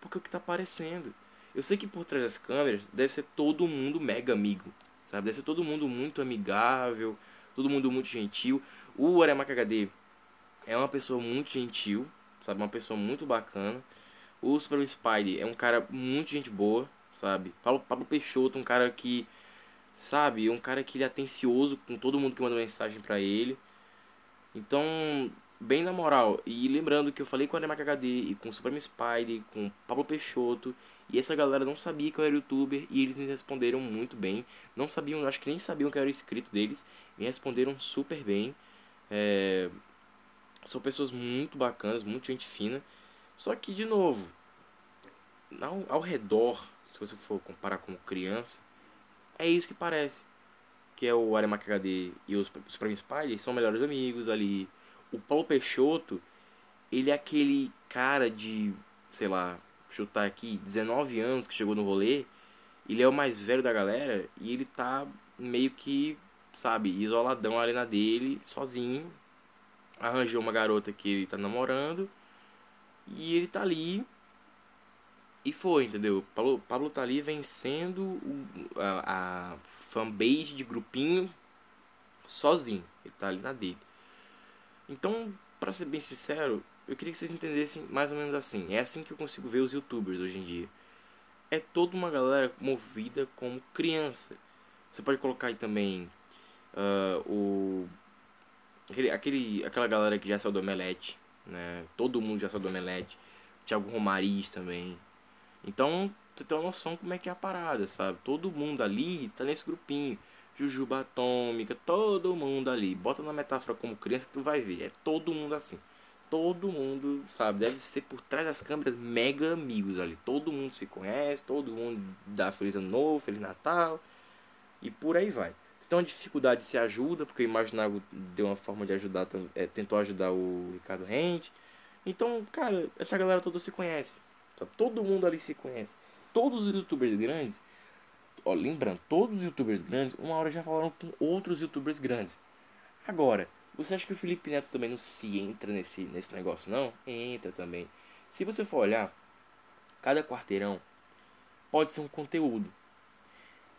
Porque é o que está aparecendo. Eu sei que por trás das câmeras deve ser todo mundo mega amigo, sabe? Deve ser todo mundo muito amigável, todo mundo muito gentil. O Aremaca HD é uma pessoa muito gentil, sabe? Uma pessoa muito bacana. O Super Spider é um cara muito gente boa, sabe? Pablo, Pablo Peixoto, um cara que sabe? Um cara que ele é atencioso com todo mundo que manda mensagem para ele. Então, bem na moral. E lembrando que eu falei com a Nemac HD e com o Supreme Spider, com o Pablo Peixoto. E essa galera não sabia que eu era youtuber e eles me responderam muito bem. Não sabiam, acho que nem sabiam que eu era inscrito deles. Me responderam super bem. É... São pessoas muito bacanas, muito gente fina. Só que, de novo, ao, ao redor, se você for comparar com criança, é isso que parece. Que é o Aremac HD e os Supreme Spider são melhores amigos ali. O Paulo Peixoto, ele é aquele cara de, sei lá, chutar aqui, 19 anos que chegou no rolê. Ele é o mais velho da galera e ele tá meio que, sabe, isoladão ali na dele, sozinho. Arranjou uma garota que ele tá namorando. E ele tá ali e foi, entendeu? Pablo, Pablo tá ali vencendo o, a, a fanbase de grupinho sozinho. Ele tá ali na dele. Então, para ser bem sincero, eu queria que vocês entendessem mais ou menos assim. É assim que eu consigo ver os youtubers hoje em dia. É toda uma galera movida como criança. Você pode colocar aí também uh, o. Aquele, aquela galera que já saiu do Omelete. Né? Todo mundo já saiu do Omelete. Thiago Romariz também. Então, você tem uma noção como é que é a parada, sabe? Todo mundo ali tá nesse grupinho. Jujuba Atômica, todo mundo ali. Bota na metáfora como criança que tu vai ver. É todo mundo assim. Todo mundo, sabe? Deve ser por trás das câmeras mega amigos ali. Todo mundo se conhece, todo mundo dá Feliz Ano Novo, Feliz Natal. E por aí vai. Se tem uma dificuldade, se ajuda, porque o Imaginago deu uma forma de ajudar, é, tentou ajudar o Ricardo Rente. Então, cara, essa galera toda se conhece. Tá? Todo mundo ali se conhece. Todos os youtubers grandes, ó, lembrando, todos os youtubers grandes, uma hora já falaram com outros youtubers grandes. Agora, você acha que o Felipe Neto também não se entra nesse, nesse negócio, não? Entra também. Se você for olhar, cada quarteirão pode ser um conteúdo.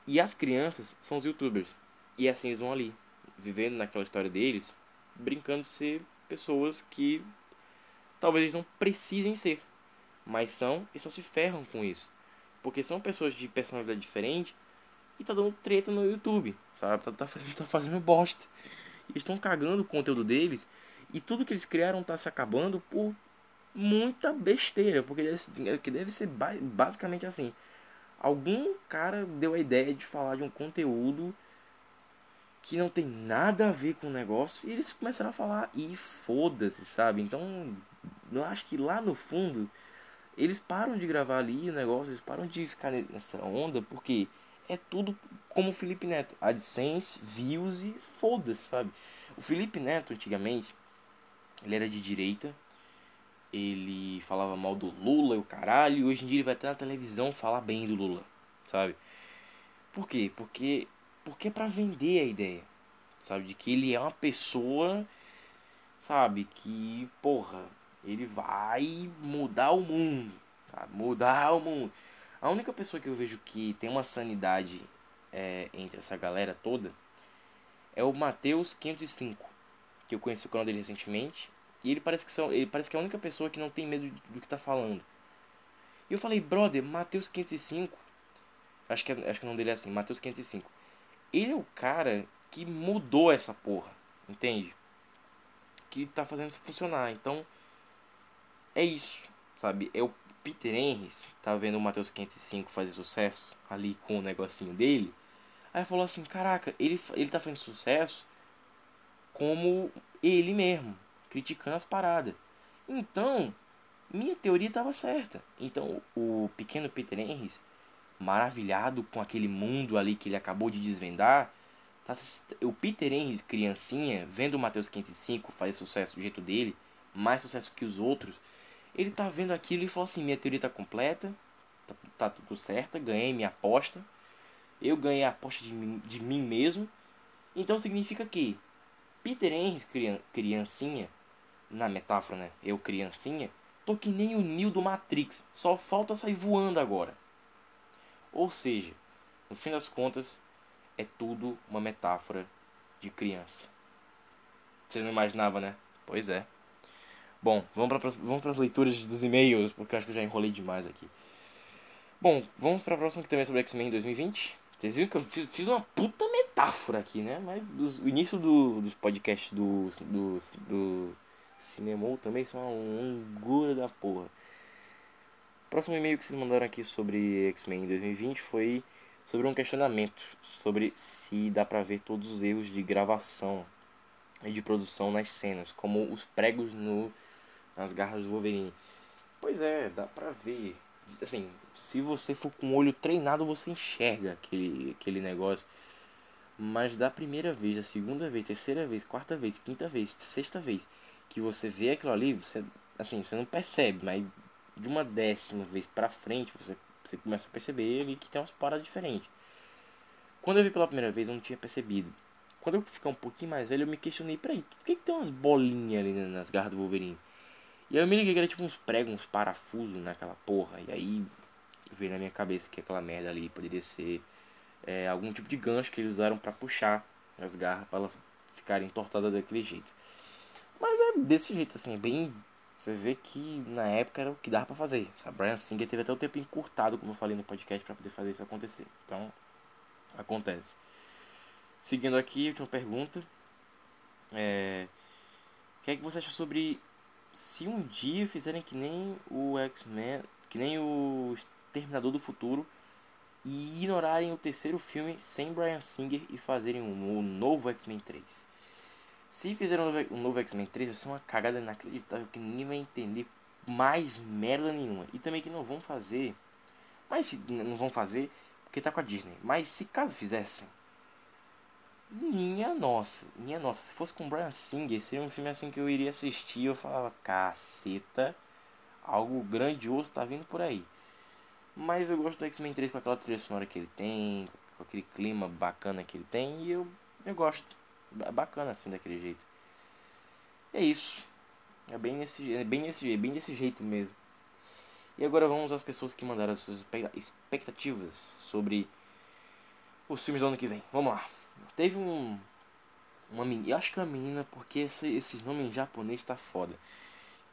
E as crianças são os youtubers. E assim eles vão ali, vivendo naquela história deles, brincando de ser pessoas que talvez eles não precisem ser mas são e só se ferram com isso. Porque são pessoas de personalidade diferente e tá dando treta no YouTube, sabe? Tá, tá, fazendo, tá fazendo bosta. Eles estão cagando o conteúdo deles e tudo que eles criaram tá se acabando por muita besteira, porque deve, que deve ser basicamente assim. Algum cara deu a ideia de falar de um conteúdo que não tem nada a ver com o negócio e eles começaram a falar e foda-se, sabe? Então, eu acho que lá no fundo eles param de gravar ali o negócio, eles param de ficar nessa onda, porque é tudo como o Felipe Neto. AdSense, views e foda-se, sabe? O Felipe Neto, antigamente, ele era de direita, ele falava mal do Lula e o caralho, e hoje em dia ele vai até na televisão falar bem do Lula, sabe? Por quê? Porque, porque é pra vender a ideia, sabe? De que ele é uma pessoa, sabe? Que, porra, ele vai mudar o mundo, tá? Mudar o mundo. A única pessoa que eu vejo que tem uma sanidade é, entre essa galera toda é o Mateus 505, que eu conheci o canal dele recentemente. E ele parece que, são, ele parece que é a única pessoa que não tem medo do que tá falando. E eu falei, brother, Mateus 505. Acho que, é, acho que o nome dele é assim, Mateus 505. Ele é o cara que mudou essa porra, entende? Que tá fazendo isso funcionar. Então, é isso, sabe? É o Peter Henrys, tá vendo o Mateus 505 fazer sucesso ali com o negocinho dele. Aí falou assim, caraca, ele, ele tá fazendo sucesso como ele mesmo, criticando as paradas. Então, minha teoria estava certa. Então, o pequeno Peter Henrys, maravilhado com aquele mundo ali que ele acabou de desvendar, tá, o Peter Henrys, criancinha, vendo o Mateus 505 fazer sucesso do jeito dele, mais sucesso que os outros, ele tá vendo aquilo e falou assim: minha teoria tá completa, tá, tá tudo certo, ganhei minha aposta, eu ganhei a aposta de mim, de mim mesmo. Então significa que Peter Henry, criancinha, na metáfora, né? Eu criancinha, tô que nem o Neo do Matrix, só falta sair voando agora. Ou seja, no fim das contas, é tudo uma metáfora de criança. Você não imaginava, né? Pois é. Bom, vamos para vamos as leituras dos e-mails, porque acho que eu já enrolei demais aqui. Bom, vamos para a próxima que também é sobre X-Men 2020. Vocês viram que eu fiz, fiz uma puta metáfora aqui, né? Mas dos, o início do, dos podcasts do, do, do Cinemou também são uma angura da porra. O próximo e-mail que vocês mandaram aqui sobre X-Men 2020 foi sobre um questionamento sobre se dá pra ver todos os erros de gravação e de produção nas cenas, como os pregos no, nas garras do Wolverine. Pois é, dá pra ver assim, se você for com o olho treinado, você enxerga aquele, aquele negócio. Mas da primeira vez, da segunda vez, terceira vez, quarta vez, quinta vez, sexta vez que você vê aquilo ali, você assim, você não percebe, mas de uma décima vez pra frente, você, você começa a perceber ali que tem umas paradas diferentes. Quando eu vi pela primeira vez, eu não tinha percebido. Quando eu ficar um pouquinho mais velho, eu me questionei, peraí, por que, que tem umas bolinhas ali nas garras do Wolverine? E aí eu me liguei que era tipo uns pregos, uns parafusos naquela porra. E aí veio na minha cabeça que aquela merda ali poderia ser é, algum tipo de gancho que eles usaram para puxar as garras para elas ficarem entortadas daquele jeito. Mas é desse jeito, assim, bem. Você vê que na época era o que dava pra fazer. A Brian Singer teve até o tempo encurtado, como eu falei no podcast, para poder fazer isso acontecer. Então, acontece. Seguindo aqui, última pergunta. É, o que é que você acha sobre se um dia fizerem que nem o X-Men, que nem o Terminador do Futuro e ignorarem o terceiro filme sem Brian Singer e fazerem um, um novo X-Men 3. Se fizerem um novo, um novo X-Men 3, vai ser uma cagada inacreditável que ninguém vai entender mais merda nenhuma. E também que não vão fazer. Mas se não vão fazer, porque tá com a Disney. Mas se caso fizessem, minha nossa, minha nossa, se fosse com Brian Singer, seria um filme assim que eu iria assistir, eu falava, caceta, algo grandioso tá vindo por aí. Mas eu gosto do X-Men 3 com aquela trilha sonora que ele tem, com aquele clima bacana que ele tem, e eu, eu gosto. É bacana assim daquele jeito. É isso. É bem nesse, é bem nesse, é bem desse jeito mesmo. E agora vamos às pessoas que mandaram as suas expectativas sobre os filmes do ano que vem. Vamos lá. Teve um. Uma menina. Eu acho que é uma menina, porque esse, esses nomes em japonês tá foda.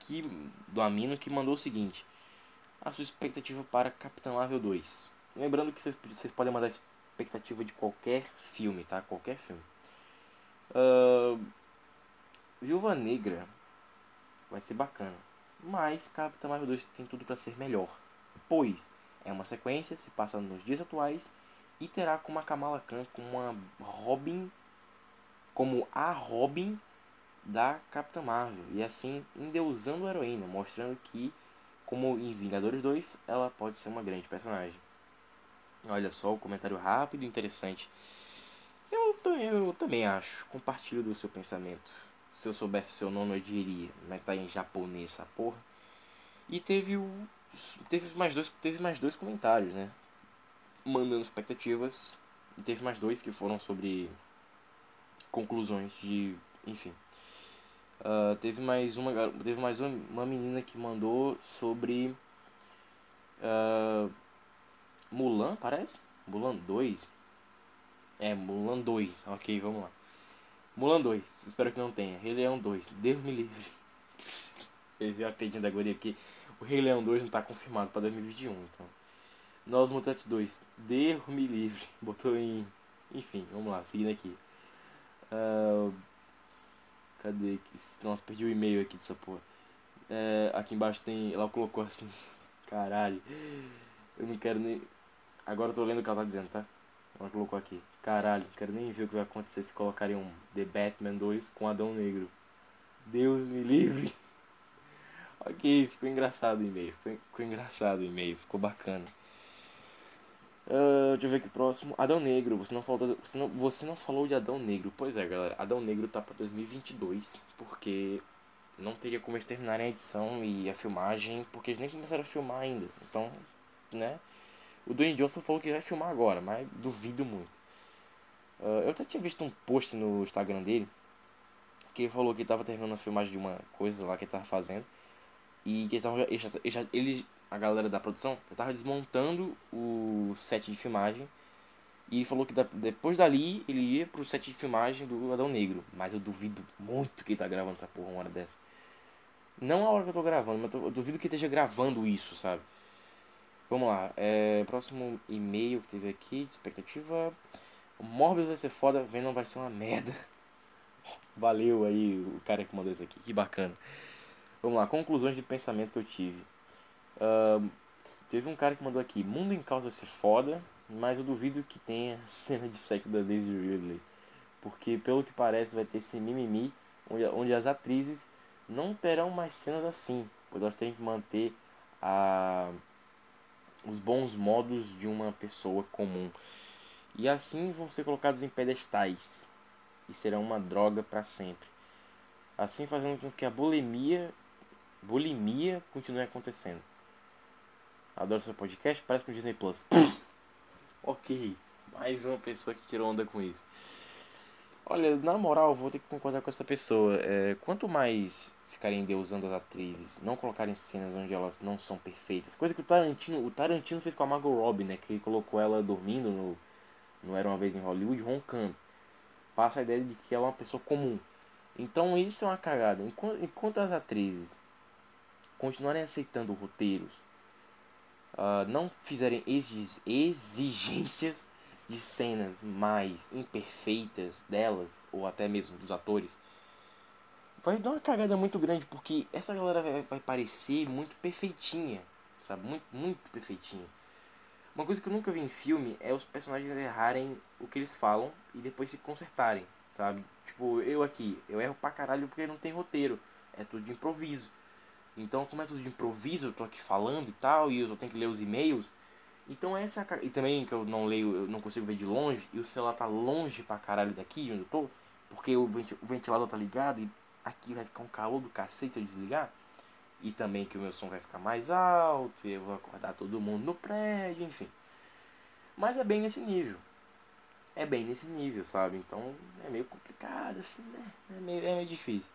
Que, do Amino que mandou o seguinte: A sua expectativa para Capitão Marvel 2. Lembrando que vocês, podem mandar expectativa de qualquer filme, tá? Qualquer filme. Uh, Viúva Negra vai ser bacana. Mas Capitão Marvel 2 tem tudo para ser melhor. Pois é uma sequência, se passa nos dias atuais e terá como a Kamala Khan como uma Robin, como a Robin da Capitã Marvel, e assim endeusando a heroína, mostrando que, como em Vingadores 2, ela pode ser uma grande personagem. Olha só o comentário rápido e interessante. Eu, eu também acho, compartilho do seu pensamento. Se eu soubesse seu nome, eu diria, mas tá em japonês essa porra. E teve. Teve mais dois, teve mais dois comentários, né? Mandando expectativas. E teve mais dois que foram sobre conclusões de. Enfim. Uh, teve mais uma teve mais uma, menina que mandou sobre uh, Mulan parece Mulan 2 é Mulan 2 ok vamos lá Mulan 2, espero que não tenha. Rei Leão 2, Deus me livre. Viu a pedinha da aqui? O Rei Leão 2 não tá confirmado pra 2021, então. Nós Mutantes 2, Deus me livre. Botou em. Enfim, vamos lá, seguindo aqui. Uh... Cadê? Nossa, perdi o e-mail aqui dessa porra. É, aqui embaixo tem. Ela colocou assim. Caralho. Eu não quero nem. Agora eu tô lendo o que ela tá dizendo, tá? Ela colocou aqui. Caralho, quero nem ver o que vai acontecer se colocarem um The Batman 2 com Adão Negro. Deus me livre. ok, ficou engraçado o e-mail. Ficou engraçado o e-mail, ficou bacana. Uh, deixa eu ver aqui próximo. Adão Negro. Você não, falou, você, não, você não falou de Adão Negro. Pois é, galera. Adão Negro tá pra 2022. Porque não teria como eles terminarem a edição e a filmagem. Porque eles nem começaram a filmar ainda. Então, né? O Dwayne Johnson falou que vai filmar agora. Mas duvido muito. Uh, eu até tinha visto um post no Instagram dele. Que ele falou que estava terminando a filmagem de uma coisa lá que ele tava fazendo. E que eles, eles, eles, a galera da produção estava desmontando o set de filmagem. E falou que da, depois dali ele ia pro set de filmagem do Adão Negro. Mas eu duvido muito que ele tá gravando essa porra uma hora dessa. Não a hora que eu tô gravando, mas eu duvido que esteja gravando isso, sabe? Vamos lá. É, próximo e-mail que teve aqui, de expectativa. O Morbius vai ser foda, Venom vai ser uma merda. Valeu aí o cara que mandou isso aqui, que bacana. Vamos lá, conclusões de pensamento que eu tive. Teve um cara que mandou aqui, Mundo em Causa ser foda, mas eu duvido que tenha cena de sexo da Daisy Ridley. Porque pelo que parece vai ter esse mimimi onde, onde as atrizes não terão mais cenas assim, pois elas têm que manter a, os bons modos de uma pessoa comum e assim vão ser colocados em pedestais e serão uma droga para sempre. Assim fazendo com que a bulimia, bulimia continue acontecendo. Adoro seu podcast, parece com Disney Plus. ok, mais uma pessoa que tirou onda com isso. Olha, na moral, vou ter que concordar com essa pessoa. É, quanto mais ficarem deusando as atrizes, não colocarem cenas onde elas não são perfeitas, coisa que o Tarantino, o Tarantino fez com a Margot Robbie, né, que colocou ela dormindo no não era uma vez em Hollywood, roncando. Passa a ideia de que ela é uma pessoa comum. Então isso é uma cagada. Enquanto, enquanto as atrizes continuarem aceitando roteiros, uh, não fizerem exigências de cenas mais imperfeitas delas, ou até mesmo dos atores, vai dar uma cagada muito grande, porque essa galera vai, vai parecer muito perfeitinha, sabe? Muito, muito perfeitinha. Uma coisa que eu nunca vi em filme é os personagens errarem o que eles falam e depois se consertarem, sabe? Tipo, eu aqui, eu erro pra caralho porque não tem roteiro. É tudo de improviso. Então, como é tudo de improviso, eu tô aqui falando e tal, e eu só tenho que ler os e-mails. Então essa e também que eu não leio, eu não consigo ver de longe, e o celular tá longe pra caralho daqui onde eu tô, porque o ventilador tá ligado e aqui vai ficar um calor do cacete eu desligar e também que o meu som vai ficar mais alto, e eu vou acordar todo mundo no prédio, enfim. Mas é bem nesse nível. É bem nesse nível, sabe? Então é meio complicado, assim, né? É meio, é meio difícil.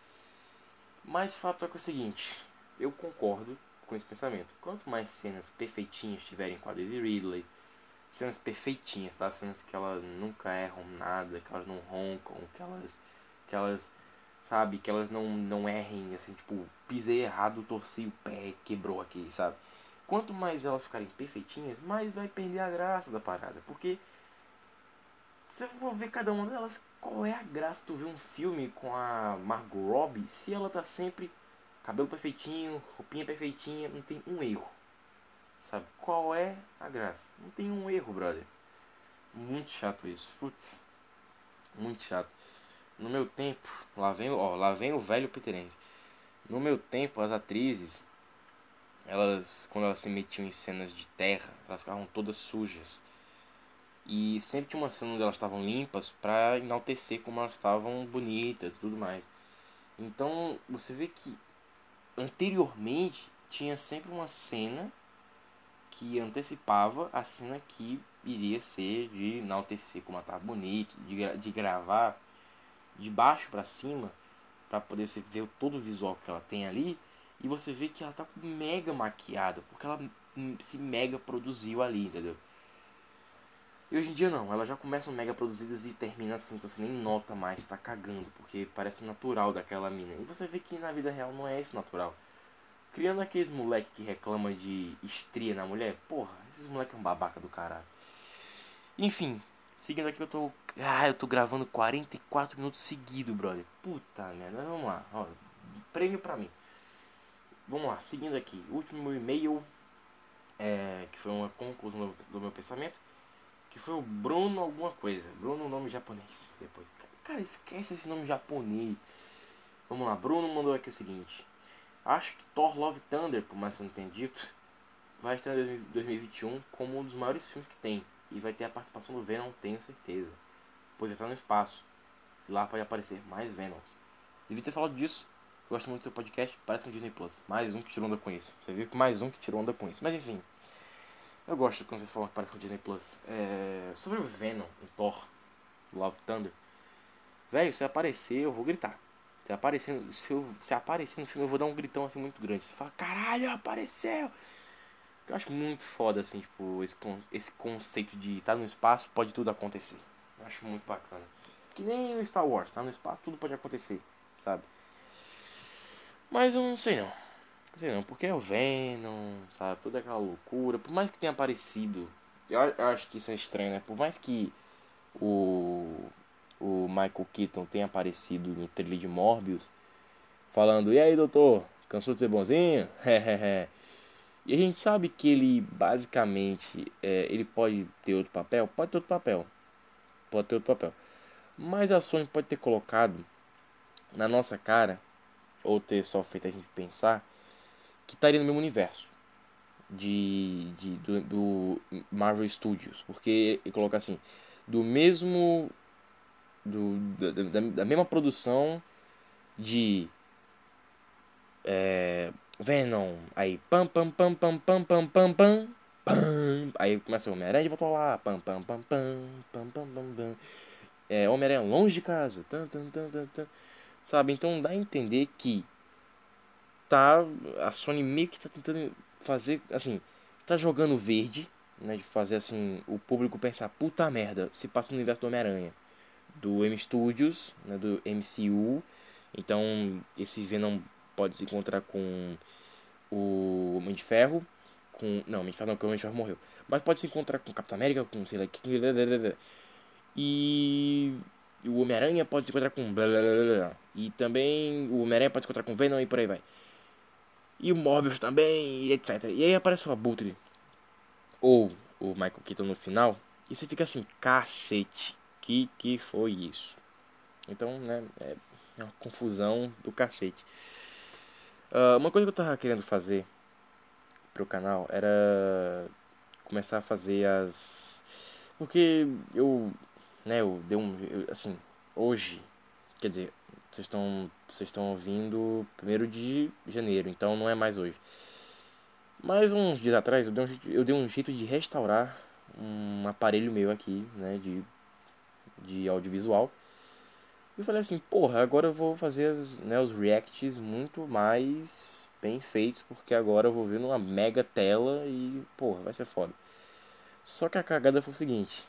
Mas fato é que é o seguinte, eu concordo com esse pensamento. Quanto mais cenas perfeitinhas tiverem com a Daisy Ridley, cenas perfeitinhas, tá? Cenas que elas nunca erram nada, que elas não roncam, que elas, que elas sabe? Que elas não, não errem, assim, tipo, pisei errado, torci o pé, quebrou aqui, sabe? Quanto mais elas ficarem perfeitinhas, mais vai perder a graça da parada. Porque se for ver cada uma delas, qual é a graça tu ver um filme com a Margot Robbie se ela tá sempre cabelo perfeitinho, roupinha perfeitinha, não tem um erro. Sabe? Qual é a graça? Não tem um erro, brother. Muito chato isso. Putz. Muito chato. No meu tempo, lá vem, ó, lá vem o velho Peterense. No meu tempo, as atrizes, elas, quando elas se metiam em cenas de terra, elas ficavam todas sujas. E sempre tinha uma cena onde elas estavam limpas pra enaltecer como elas estavam bonitas e tudo mais. Então, você vê que anteriormente tinha sempre uma cena que antecipava a cena que iria ser de enaltecer como ela estava bonita, de, de gravar de baixo para cima para poder você ver todo o visual que ela tem ali e você vê que ela tá mega maquiada porque ela se mega produziu ali, entendeu? E hoje em dia não, elas já começam mega produzidas e termina assim, então você nem nota mais, tá cagando, porque parece natural daquela mina. E você vê que na vida real não é esse natural. Criando aqueles moleque que reclama de estria na mulher, porra, esses moleque é um babaca do caralho. Enfim, seguindo aqui eu tô. Ah, eu tô gravando 44 minutos seguidos, brother. Puta merda, vamos lá, ó, prêmio pra mim. Vamos lá, seguindo aqui. Último e-mail, é, que foi uma conclusão do meu pensamento, que foi o Bruno alguma coisa. Bruno, nome japonês. Depois, cara, esquece esse nome japonês. Vamos lá, Bruno mandou aqui o seguinte. Acho que Thor Love Thunder, por mais que não tenha dito, vai estar em 2021 como um dos maiores filmes que tem. E vai ter a participação do Venom, tenho certeza. Pois está no espaço. E lá pode aparecer mais Venoms. Devia ter falado disso Gosto muito do seu podcast, parece um Disney Plus. Mais um que tirou onda com isso. Você viu que mais um que tirou onda com isso. Mas enfim. Eu gosto quando vocês falam que parece um Disney Plus. É... Sobre o Venom em Thor, Love Thunder. Velho, se aparecer, eu vou gritar. Se aparecer, se, eu, se aparecer no filme, eu vou dar um gritão assim muito grande. Você fala, caralho, apareceu! Eu acho muito foda, assim, tipo, esse, esse conceito de tá no espaço, pode tudo acontecer. Eu acho muito bacana. Que nem o Star Wars, tá no espaço, tudo pode acontecer, sabe? Mas eu não sei não. Sei não, porque é o Venom, sabe? Toda aquela loucura. Por mais que tenha aparecido. Eu, eu acho que isso é estranho, né? Por mais que o, o Michael Keaton tenha aparecido no trailer de Morbius. Falando, e aí doutor, cansou de ser bonzinho? e a gente sabe que ele basicamente é, ele pode ter outro papel? Pode ter outro papel. Pode ter outro papel. Mas a Sony pode ter colocado na nossa cara ou ter só feito a gente pensar que estaria no mesmo universo de, de do, do, Marvel Studios, porque ele coloca assim, do mesmo do, da, da, mesma produção de é, Venom, aí pam pam pam pam pam pam pam pam pam aí começa o Homem-Aranha de volta lá, pam pam pam pam pam pam pam pam é, Homem-Aranha longe de casa, tan, tan, tan, tan, tan. Sabe? Então dá a entender que tá a Sony meio que tá tentando fazer assim, tá jogando verde, né, de fazer assim o público pensar, puta merda, se passa no universo do Homem-Aranha, do M Studios, né, do MCU. Então, esse Venom pode se encontrar com o Homem de Ferro, com não, Homem de Ferro não, porque o Homem de Ferro morreu. Mas pode se encontrar com o Capitão América, com sei lá, e o Homem-Aranha pode se encontrar com blá, blá, blá, blá. E também o Homem-Aranha pode se encontrar com Venom e por aí vai. E o Morbius também, etc. E aí aparece o Abutre. Ou o Michael Keaton no final. E você fica assim, cacete. Que que foi isso? Então, né, é uma confusão do cacete. Uh, uma coisa que eu tava querendo fazer pro canal era começar a fazer as. Porque eu né, eu dei um. Eu, assim, hoje, quer dizer, vocês estão vocês estão ouvindo primeiro de janeiro, então não é mais hoje. Mas uns dias atrás eu dei um jeito, eu dei um jeito de restaurar um aparelho meu aqui, né, de, de audiovisual. E falei assim, porra, agora eu vou fazer as, né, os reacts muito mais bem feitos, porque agora eu vou ver numa mega tela e, porra, vai ser foda. Só que a cagada foi o seguinte,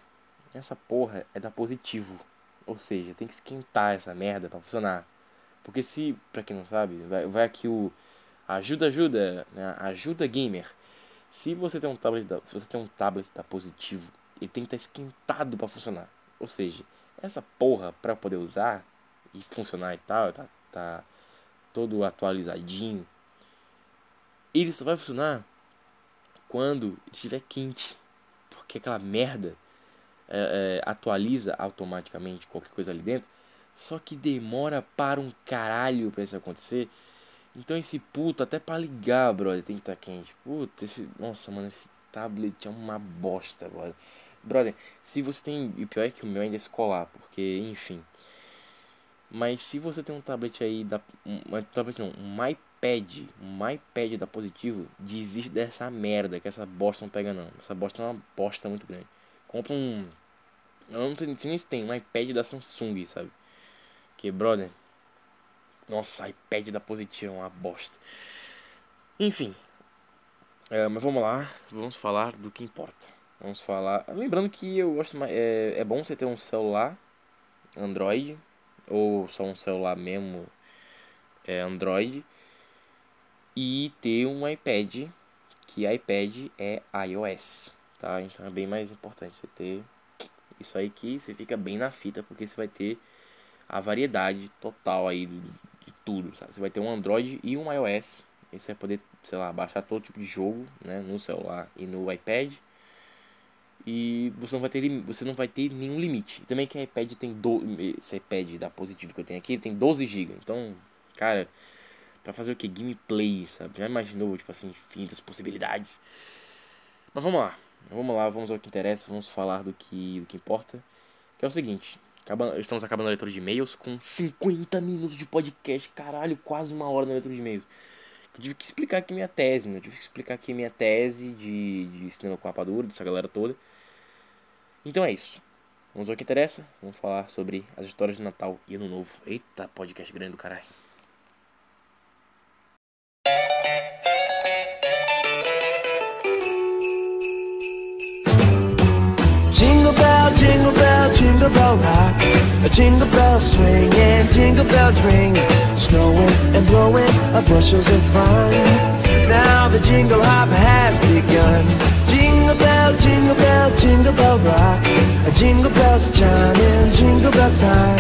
essa porra é da positivo. Ou seja, tem que esquentar essa merda para funcionar. Porque se, pra quem não sabe, vai, vai aqui o ajuda ajuda, né? ajuda gamer. Se você tem um tablet da, se você tem um tablet da positivo, ele tem que estar tá esquentado para funcionar. Ou seja, essa porra para poder usar e funcionar e tal, tá, tá todo atualizadinho. Ele só vai funcionar quando estiver quente. Porque aquela merda é, é, atualiza automaticamente qualquer coisa ali dentro. Só que demora para um caralho pra isso acontecer. Então esse puto, até pra ligar, brother, tem que estar tá quente. Puta, esse. Nossa, mano, esse tablet é uma bosta, brother. Brother, se você tem. E pior é que o meu ainda é escolar, porque, enfim. Mas se você tem um tablet aí da. Um, um tablet não, um iPad. Um iPad da positivo, desiste dessa merda que essa bosta não pega não. Essa bosta é uma bosta muito grande. Compra um. Eu não sei, nem se tem, um iPad da Samsung, sabe? Que, brother. Nossa, iPad da Positivo é uma bosta. Enfim. É, mas vamos lá, vamos falar do que importa. Vamos falar. Lembrando que eu gosto mais. É, é bom você ter um celular Android. Ou só um celular mesmo é, Android. E ter um iPad. Que iPad é iOS. Tá? Então é bem mais importante você ter isso aí que você fica bem na fita. Porque você vai ter a variedade total aí de, de tudo. Sabe? Você vai ter um Android e um iOS. E você vai poder, sei lá, baixar todo tipo de jogo né, no celular e no iPad e você não vai ter você não vai ter nenhum limite. Também que iPad tem do, esse iPad da Positivo que eu tenho aqui tem 12 GB. Então, cara, para fazer o que gameplay, sabe? Já imaginou, tipo assim, infinitas possibilidades. Mas vamos lá. Vamos lá, vamos ao que interessa, vamos falar do que do que importa, que é o seguinte, estamos acabando a leitura de e-mails com 50 minutos de podcast, caralho, quase uma hora na leitura de e-mails. Eu tive que explicar aqui minha tese, né? Eu tive que explicar aqui minha tese de, de cinema com rapadura, dessa galera toda. Então é isso. Vamos ao que interessa. Vamos falar sobre as histórias de Natal e Ano Novo. Eita, podcast grande do caralho. Jingle bell rock. A jingle bell swing and jingle bells ring. Snowing and blowing a bushels of fun. Now the jingle hop has begun. Jingle bell, jingle bell, jingle bell rock. a Jingle bells chime chiming, jingle bell time.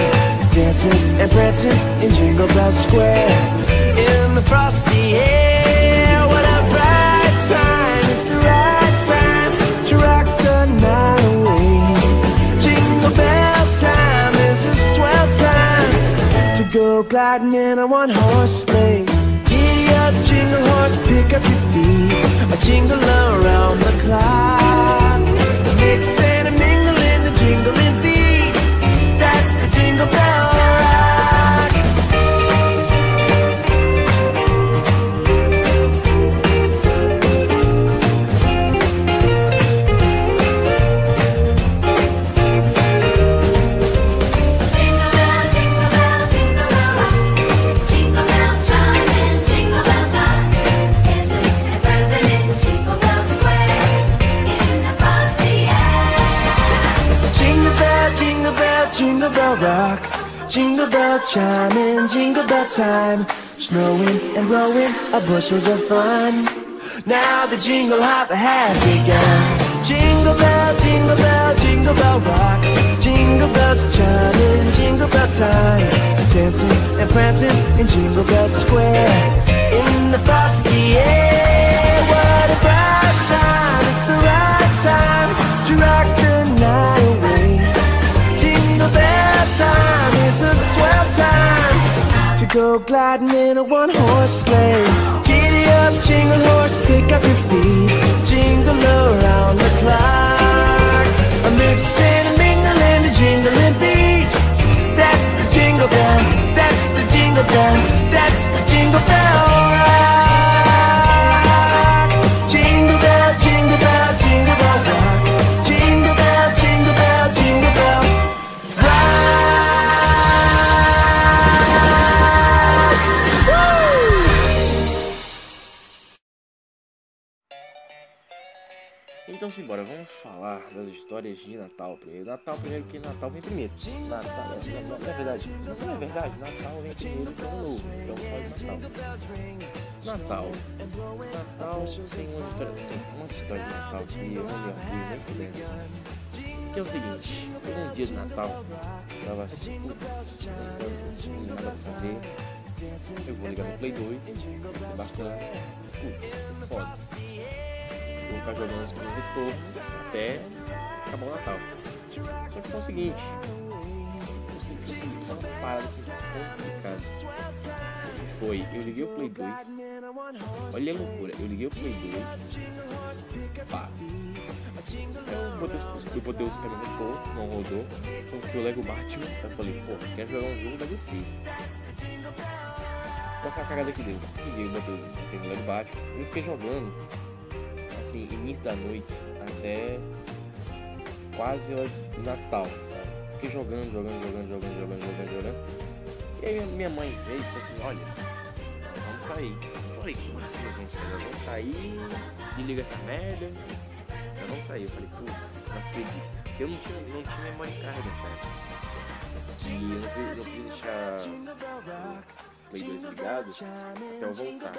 Dancing and prancing in Jingle Bell Square. In the frosty air, gliding in a one-horse sleigh. Giddy up, jingle horse, pick up your feet. A jingle around the clock. Mix and a mingle in the jingling beat. That's the jingle bell rock. Jingle bell chiming, jingle bell time. Snowing and blowing a bushels of fun. Now the jingle hop has begun. Jingle bell, jingle bell, jingle bell rock. Jingle bells chiming, jingle bell time. Dancing and prancing in Jingle Bell Square. In the frosty air, what a bright time! It's the right time to rock the night away. Jingle bell time a swell time to go gliding in a one horse sleigh. Giddy up, jingle horse, pick up your feet. Jingle around the clock. A mix and a mingle and a jingling beat. That's the jingle bell, that's the jingle bell, Então simbora, vamos falar das histórias de Natal primeiro. Natal primeiro que Natal vem primeiro. Natal, na, na, na verdade, não é verdade, Natal vem primeiro que Ano Novo. Então faz Natal. Natal. Natal tem umas histórias, sim, tem umas histórias de Natal que eu não me orgulho nem fudendo. Que é o seguinte, um dia de Natal, eu tava assim, putz, não tenho nada pra fazer. Eu vou ligar no Play 2, vai ser bacana. Putz, vai ser foda vou ficar jogando isso pelo retorno até acabar o Natal. Só que foi o seguinte, foi uma parada assim complicada. Foi, eu liguei o Play 2, olha a loucura, eu liguei o Play 2, pá. Eu botei, eu botei o no retorno, não rodou, coloquei o Lego Batman, eu falei, pô, quero jogar um jogo da DC. Qual foi a cagada que deu? Liguei, botei botei o Lego Batman, eu fiquei jogando assim, início da noite até quase Natal, sabe? Fiquei jogando, jogando, jogando, jogando, jogando, jogando, jogando. E aí minha- mãe veio e disse assim, olha, vamos sair. Eu falei, como assim nós vamos sair? Nós vamos sair, desliga essa merda, nós não saía. Eu falei, putz, não acredito. Porque eu não tinha, não tinha memória card nessa época. E eu não queria, não queria deixar o Play 2 ligado até eu voltar.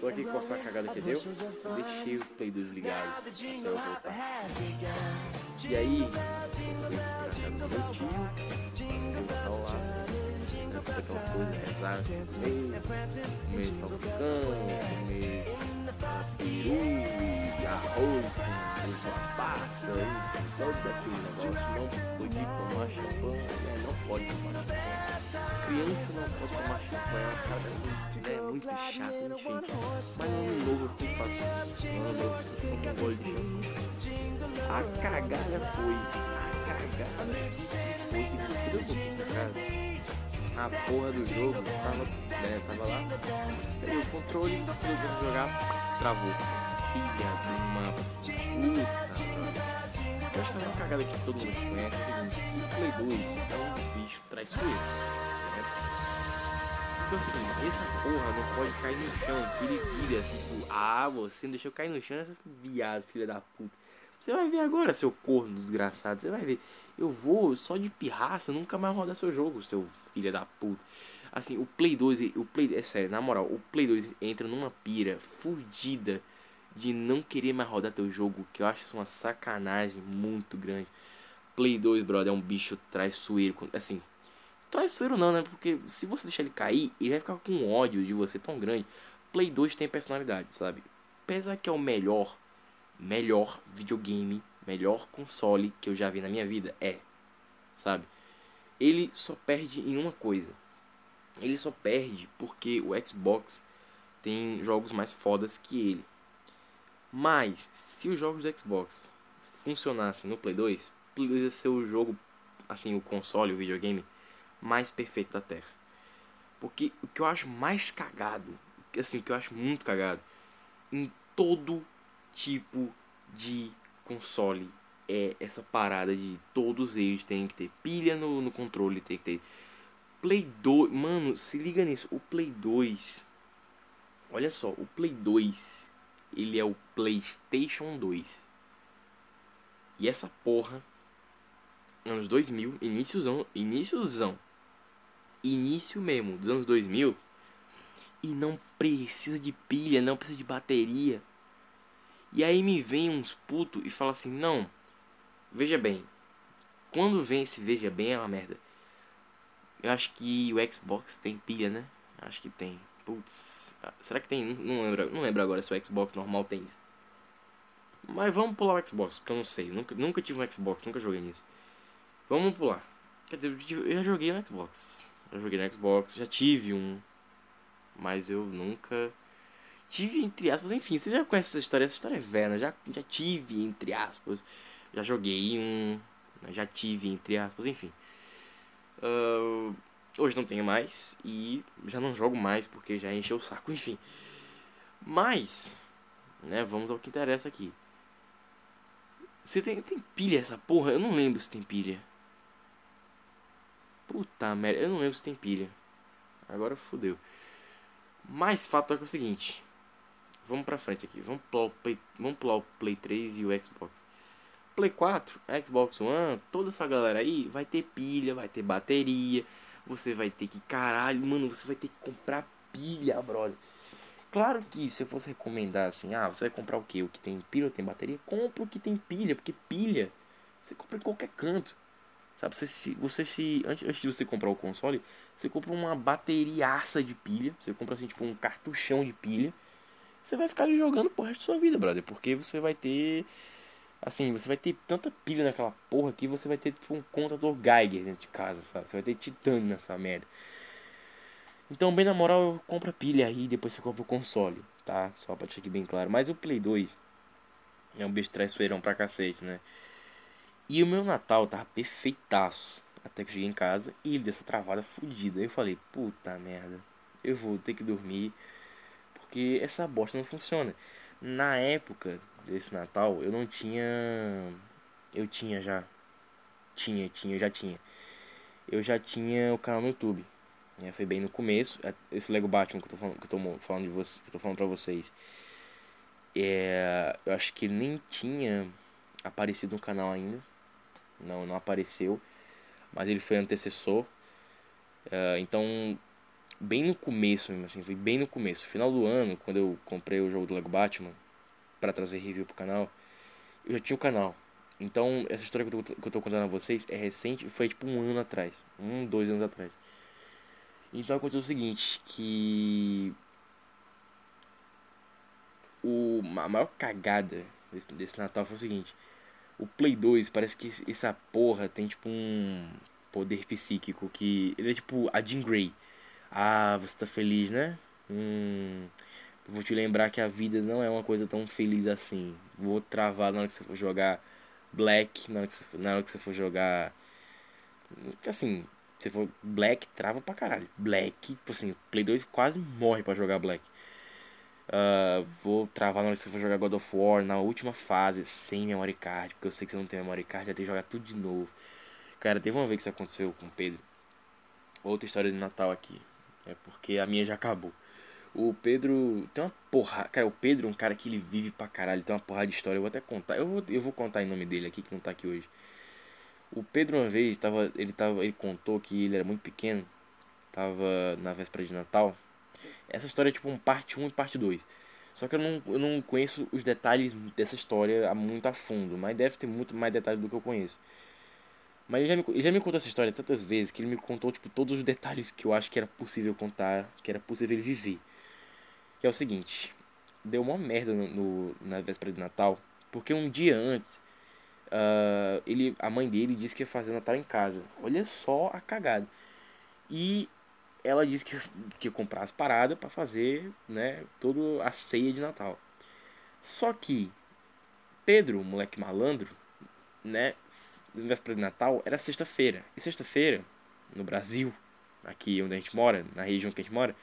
Só que qual foi a cagada que deu? Eu deixei o Play 2 ligado até eu voltar. E aí, eu fui pra casa do meu tio, Natal lá, toda aquela coisa, rezar, comer, comer salpicão, comer peru e arroz com passa, enfim, todo aquele negócio. Não podia tomar champanhe, né? não pode tomar champanhe. Criança não pode tomar champanhe, é uma parada muito, né, muito chata, enfim. Mas no ano novo eu sempre faço isso. No ano novo eu tomo um de champanhe. A cagada foi, a cagada foi, quando eu voltei pra casa, a porra do jogo tava, né, tava lá. Aí o controle, fui jogar, travou. Filha de uma puta. Eu acho que é uma cagada que todo mundo conhece é o seguinte, que Play 2 é um bicho traiçoeiro. Né? Porque é o seguinte, essa porra não pode cair no chão, que ele vira assim, tipo, ah, você não deixou cair no chão, essa viado, filha da puta. Você vai ver agora, seu corno desgraçado. Você vai ver. Eu vou só de pirraça nunca mais rodar seu jogo, seu filho da puta. Assim, o Play 2, o Play, é sério, na moral, o Play 2 entra numa pira fudida de não querer mais rodar teu jogo, que eu acho isso uma sacanagem muito grande. Play 2, brother, é um bicho traiçoeiro, assim, traiçoeiro não, né? Porque se você deixar ele cair, ele vai ficar com ódio de você tão grande. Play 2 tem personalidade, sabe? Apesar que é o melhor, melhor videogame, melhor console que eu já vi na minha vida, é, sabe? Ele só perde em uma coisa. Ele só perde porque o Xbox tem jogos mais fodas que ele. Mas, se os jogos do Xbox funcionassem no Play 2, Play 2 ia ser o jogo, assim, o console, o videogame mais perfeito da Terra. Porque o que eu acho mais cagado, assim, o que eu acho muito cagado, em todo tipo de console é essa parada de todos eles têm que ter pilha no, no controle, tem que ter Play 2, mano, se liga nisso, o Play 2, olha só, o Play 2, ele é o PlayStation 2. E essa porra, anos 2000, iníciozão, iníciozão, início mesmo, dos anos 2000, e não precisa de pilha, não precisa de bateria. E aí me vem uns puto e fala assim, não, veja bem, quando vem esse veja bem é uma merda. Eu acho que o Xbox tem pilha, né? Acho que tem. Putz, ah, será que tem? Não- lembro, não lembro agora se o Xbox normal tem isso. Mas vamos pular o Xbox, porque eu não sei. Nunca, nunca tive um Xbox, nunca joguei nisso. Vamos pular. Quer dizer, eu eu já joguei no Xbox. Já joguei no Xbox, já tive um. Mas eu nunca. Tive, entre aspas, enfim, você já conhece essa história? Essa história é velha? Já, já tive, entre aspas. Já joguei um. Já tive, entre aspas, enfim. Ah, hoje não tenho mais e já não jogo mais porque já encheu o saco, enfim. Mas, né, vamos ao que interessa aqui. Você tem, tem pilha essa porra? Eu não lembro se tem pilha. Puta merda, eu não lembro se tem pilha. Agora fodeu. Mas fato é que é o seguinte. Vamos pra frente aqui. Vamos pular o Play, vamos pular o Play 3 e o Xbox. Play 4, Xbox One, toda essa galera aí vai ter pilha, vai ter bateria. Você vai ter que, caralho, mano, você vai ter que comprar pilha, brother. Claro que se eu fosse recomendar assim, ah, você vai comprar o que? O que tem pilha ou tem bateria? Compra o que tem pilha, porque pilha você compra em qualquer canto. Sabe, você se, você se antes, antes de você comprar o console, você compra uma bateriaça de pilha, você compra assim tipo um cartuchão de pilha. Você vai ficar jogando pro resto da sua vida, brother, porque você vai ter assim, você vai ter tanta pilha naquela porra que você vai ter tipo um contador Geiger dentro de casa, sabe? Você vai ter titânio nessa merda. Então, bem na moral, compra pilha aí depois você compra o console, tá? Só pra deixar aqui bem claro. Mas o Play 2 é um bicho traiçoeirão pra cacete, né? E o meu Natal tava perfeitaço. Até que eu cheguei em casa e ele deu essa travada fodida. Eu falei, puta merda, eu vou ter que dormir. Porque essa bosta não funciona. Na época desse Natal, eu não tinha. Eu tinha já. Tinha, tinha, já tinha. Eu já tinha o canal no YouTube. né? Foi bem no começo. Esse Lego Batman que eu tô falando, que eu tô falando, de você, que eu tô falando pra vocês. É, eu acho que nem tinha aparecido no canal ainda. Não, não apareceu. Mas ele foi antecessor. É, então, bem no começo mesmo, assim, foi bem no começo. Final do ano, quando eu comprei o jogo do Lego Batman para trazer review pro canal, eu já tinha o canal. Então, essa história que eu, tô, que eu tô contando a vocês é recente, foi tipo um ano atrás. Um, dois anos atrás. Então aconteceu o seguinte, que o, a maior cagada desse, desse Natal foi o seguinte. O Play 2 parece que essa porra tem tipo um poder psíquico que. Ele é tipo a Jean Grey. Ah, você tá feliz, né? Hum. Vou te lembrar que a vida não é uma coisa tão feliz assim. Vou travar na hora que você for jogar Black, na hora que você, na hora que você for jogar. Assim, se for Black, trava pra caralho. Black, tipo assim, Play 2 quase morre pra jogar Black. Ah, vou travar na hora que você for jogar God of War na última fase, sem memory card, porque eu sei que você não tem memory card, vai ter que jogar tudo de novo. Cara, teve uma vez que isso aconteceu com o Pedro. Outra história de Natal aqui. É porque a minha já acabou. O Pedro tem uma porra. Cara, o Pedro é um cara que ele vive pra caralho. Tem uma porrada de história. Eu vou até contar. Eu vou, eu vou contar em nome dele aqui, que não tá aqui hoje. O Pedro uma vez tava. Ele tava. Ele contou que ele era muito pequeno. Tava na véspera de Natal. Essa história é tipo um parte 1 e parte 2. Só que eu não, eu não conheço os detalhes dessa história muito a fundo. Mas deve ter muito mais detalhes do que eu conheço. Mas ele já, me, ele já me contou essa história tantas vezes que ele me contou tipo, todos os detalhes que eu acho que era possível contar, que era possível ele viver. Que é o seguinte, deu uma merda no, no- na véspera de Natal, porque um dia antes, ah, ele, a mãe dele disse que ia fazer o Natal em casa. Olha só a cagada. E ela disse que, que ia comprar as paradas para fazer, né, toda a ceia de Natal. Só que Pedro, moleque malandro, né, véspera de Natal era sexta-feira. E sexta-feira, no Brasil, aqui onde a gente mora, na região que a gente mora,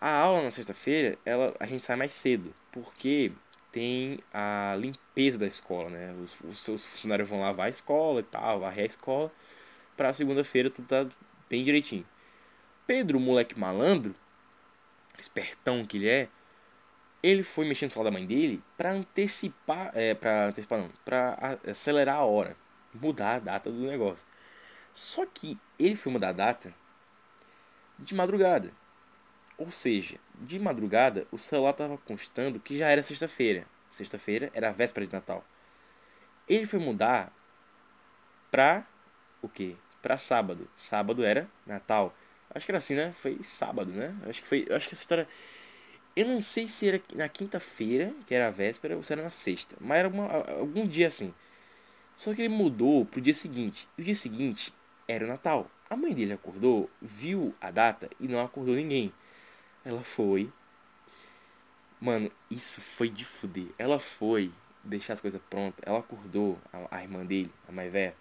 a aula na sexta-feira, ela a gente sai mais cedo, porque tem a limpeza da escola, né? Os, os, os funcionários vão lavar a escola e tal, varrer a escola, pra segunda-feira tudo tá bem direitinho. Pedro, moleque malandro, espertão que ele é, ele foi mexendo no celular da mãe dele pra antecipar, é, pra antecipar não, pra a- acelerar a hora, mudar a data do negócio. Só que ele foi mudar a data de madrugada. Ou seja, de madrugada o celular estava constando que já era sexta-feira. Sexta-feira era a véspera de Natal. Ele foi mudar pra o quê? Pra sábado. Sábado era Natal. Acho que era assim, né? Foi sábado, né? Acho que foi, acho que essa história eu não sei se era na quinta-feira, que era a véspera, ou se era na sexta, mas era uma- algum dia assim. Só que ele mudou pro dia seguinte. E o dia seguinte era o Natal. A mãe dele acordou, viu a data e não acordou ninguém. Ela foi. Mano, isso foi de fuder. Ela foi deixar as coisas prontas. Ela acordou a, a irmã dele, a mais velha.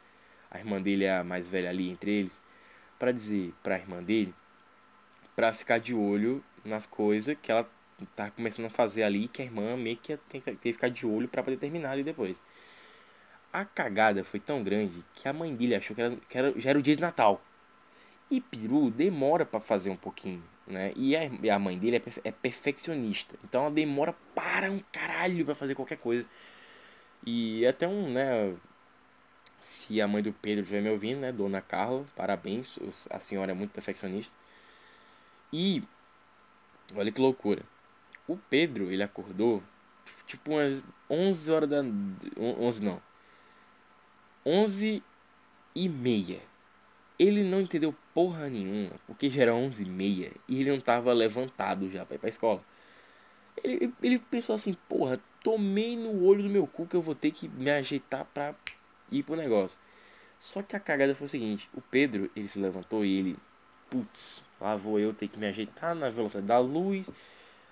A irmã dele é a mais velha ali entre eles. Pra dizer pra irmã dele pra ficar de olho nas coisas que ela tá começando a fazer ali. Que a irmã meio que tem que, tem que ficar de olho pra poder terminar ali depois. A cagada foi tão grande que a mãe dele achou que, era, que era, já era o dia de Natal. E peru demora pra fazer um pouquinho, né? E a, a mãe dele é, é perfeccionista. Então ela demora para um caralho pra fazer qualquer coisa. E até um, né? Se a mãe do Pedro estiver me ouvindo, né? Dona Carla, parabéns. A senhora é muito perfeccionista. E olha que loucura. O Pedro, ele acordou tipo umas 11 horas da. 11 não. 11 e meia. Ele não entendeu porra nenhuma, porque já era 11 e meia e ele não tava levantado já pra ir pra escola. Ele, ele pensou assim, porra, tomei no olho do meu cu que eu vou ter que me ajeitar pra ir pro negócio. Só que a cagada foi o seguinte, o Pedro, ele se levantou e ele, putz, lá vou eu ter que me ajeitar na velocidade da luz,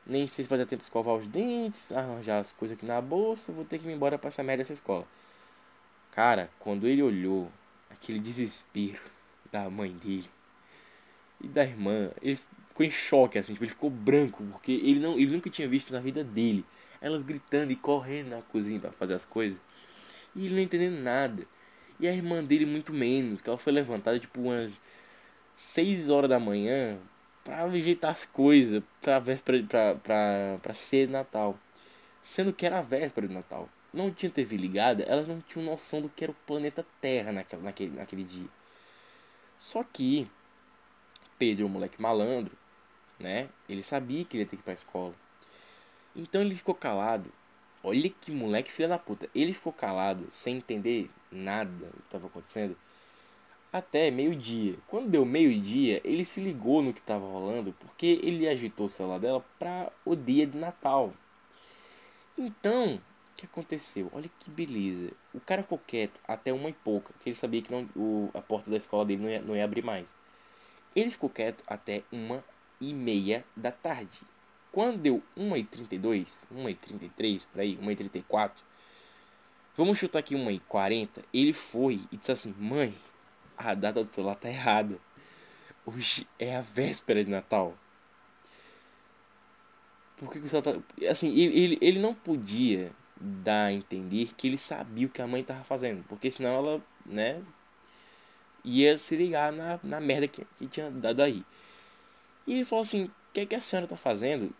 nem sei se vai dar tempo de escovar os dentes, arranjar as coisas aqui na bolsa, vou ter que ir embora pra essa merda dessa escola. Cara, quando ele olhou aquele desespero da mãe dele e da irmã, ele ficou em choque, assim, tipo, ele ficou branco, porque ele, não, ele nunca tinha visto na vida dele elas gritando e correndo na cozinha pra fazer as coisas. E ele não entendendo nada. E a irmã dele muito menos, que ela foi levantada tipo umas 6 horas da manhã pra ajeitar as coisas pra véspera pra, pra, pra ceia Natal. Sendo que era a véspera de Natal. Não tinha TV ligada, elas não tinham noção do que era o planeta Terra naquela, naquele, naquele dia. Só que Pedro, um moleque malandro, né? Ele sabia que ele ia ter que ir pra escola. Então ele ficou calado. Olha que moleque filha da puta. Ele ficou calado, sem entender nada do que estava acontecendo, até meio-dia. Quando deu meio-dia, ele se ligou no que estava rolando, porque ele agitou o celular dela para o dia de Natal. Então, o que aconteceu? Olha que beleza. O cara ficou quieto até uma e pouca, que ele sabia que não, o, a porta da escola dele não ia, não ia abrir mais. Ele ficou quieto até uma e meia da tarde. Quando deu 1h32, 1h33, por aí, 1h34, vamos chutar aqui 1h40, ele foi e disse assim, mãe, a data do celular tá errada. Hoje é a véspera de Natal. Por que, que o celular tá... Assim, ele, ele, ele não podia dar a entender que ele sabia o que a mãe tava fazendo. Porque senão ela, né, ia se ligar na, na merda que, que tinha dado aí. E ele falou assim, o que, é que a senhora tá fazendo?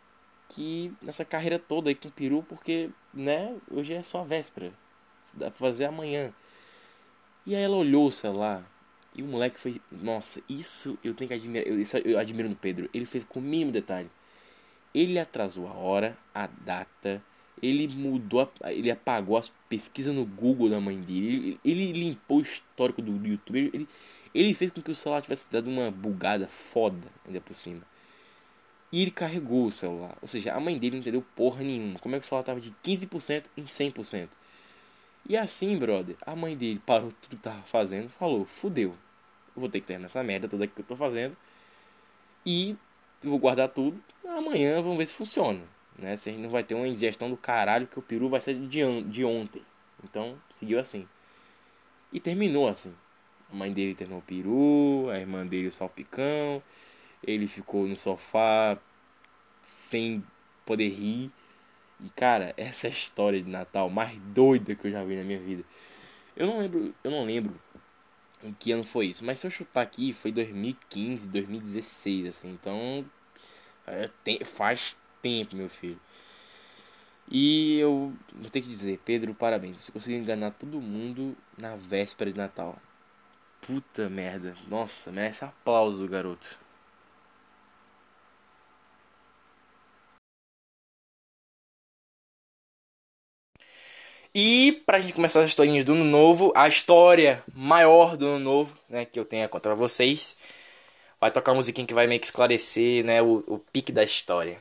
Que nessa carreira toda aí com peru, porque, né, hoje é só a véspera. Dá pra fazer amanhã. E aí ela olhou o celular. E o moleque foi. Nossa, isso eu tenho que admirar. Eu, isso eu admiro no Pedro. Ele fez com o mínimo detalhe. Ele atrasou a hora, a data. Ele mudou. Ele apagou as pesquisas no Google da mãe dele. Ele, ele limpou o histórico do, YouTube. Ele, ele fez com que o celular tivesse dado uma bugada foda ainda por cima. E ele carregou o celular. Ou seja, a mãe dele não entendeu porra nenhuma. Como é que o celular tava de 15% em 100%. E assim, brother, a mãe dele parou tudo que tava fazendo, falou: fudeu, eu vou ter que terminar essa merda toda que eu tô fazendo. E vou guardar tudo. Amanhã vamos ver se funciona. Né? Gente não vai ter uma indigestão do caralho que o peru vai ser de, an- de ontem. Então, seguiu assim. E terminou assim. A mãe dele terminou o peru, a irmã dele o salpicão. Ele ficou no sofá sem poder rir. E cara, essa é a história de Natal mais doida que eu já vi na minha vida. Eu não lembro, eu não lembro em que ano foi isso, mas se eu chutar aqui foi 2015, 2016 assim. Então, é, tem- faz tempo, meu filho. E eu vou ter que dizer, Pedro, parabéns. Você conseguiu enganar todo mundo na véspera de Natal. Puta merda. Nossa, merece aplauso, garoto. E pra gente começar as historinhas do ano novo, a história maior do ano novo, né, que eu tenho a contar pra vocês, vai tocar uma musiquinha que vai meio que esclarecer, né, o, o pique da história.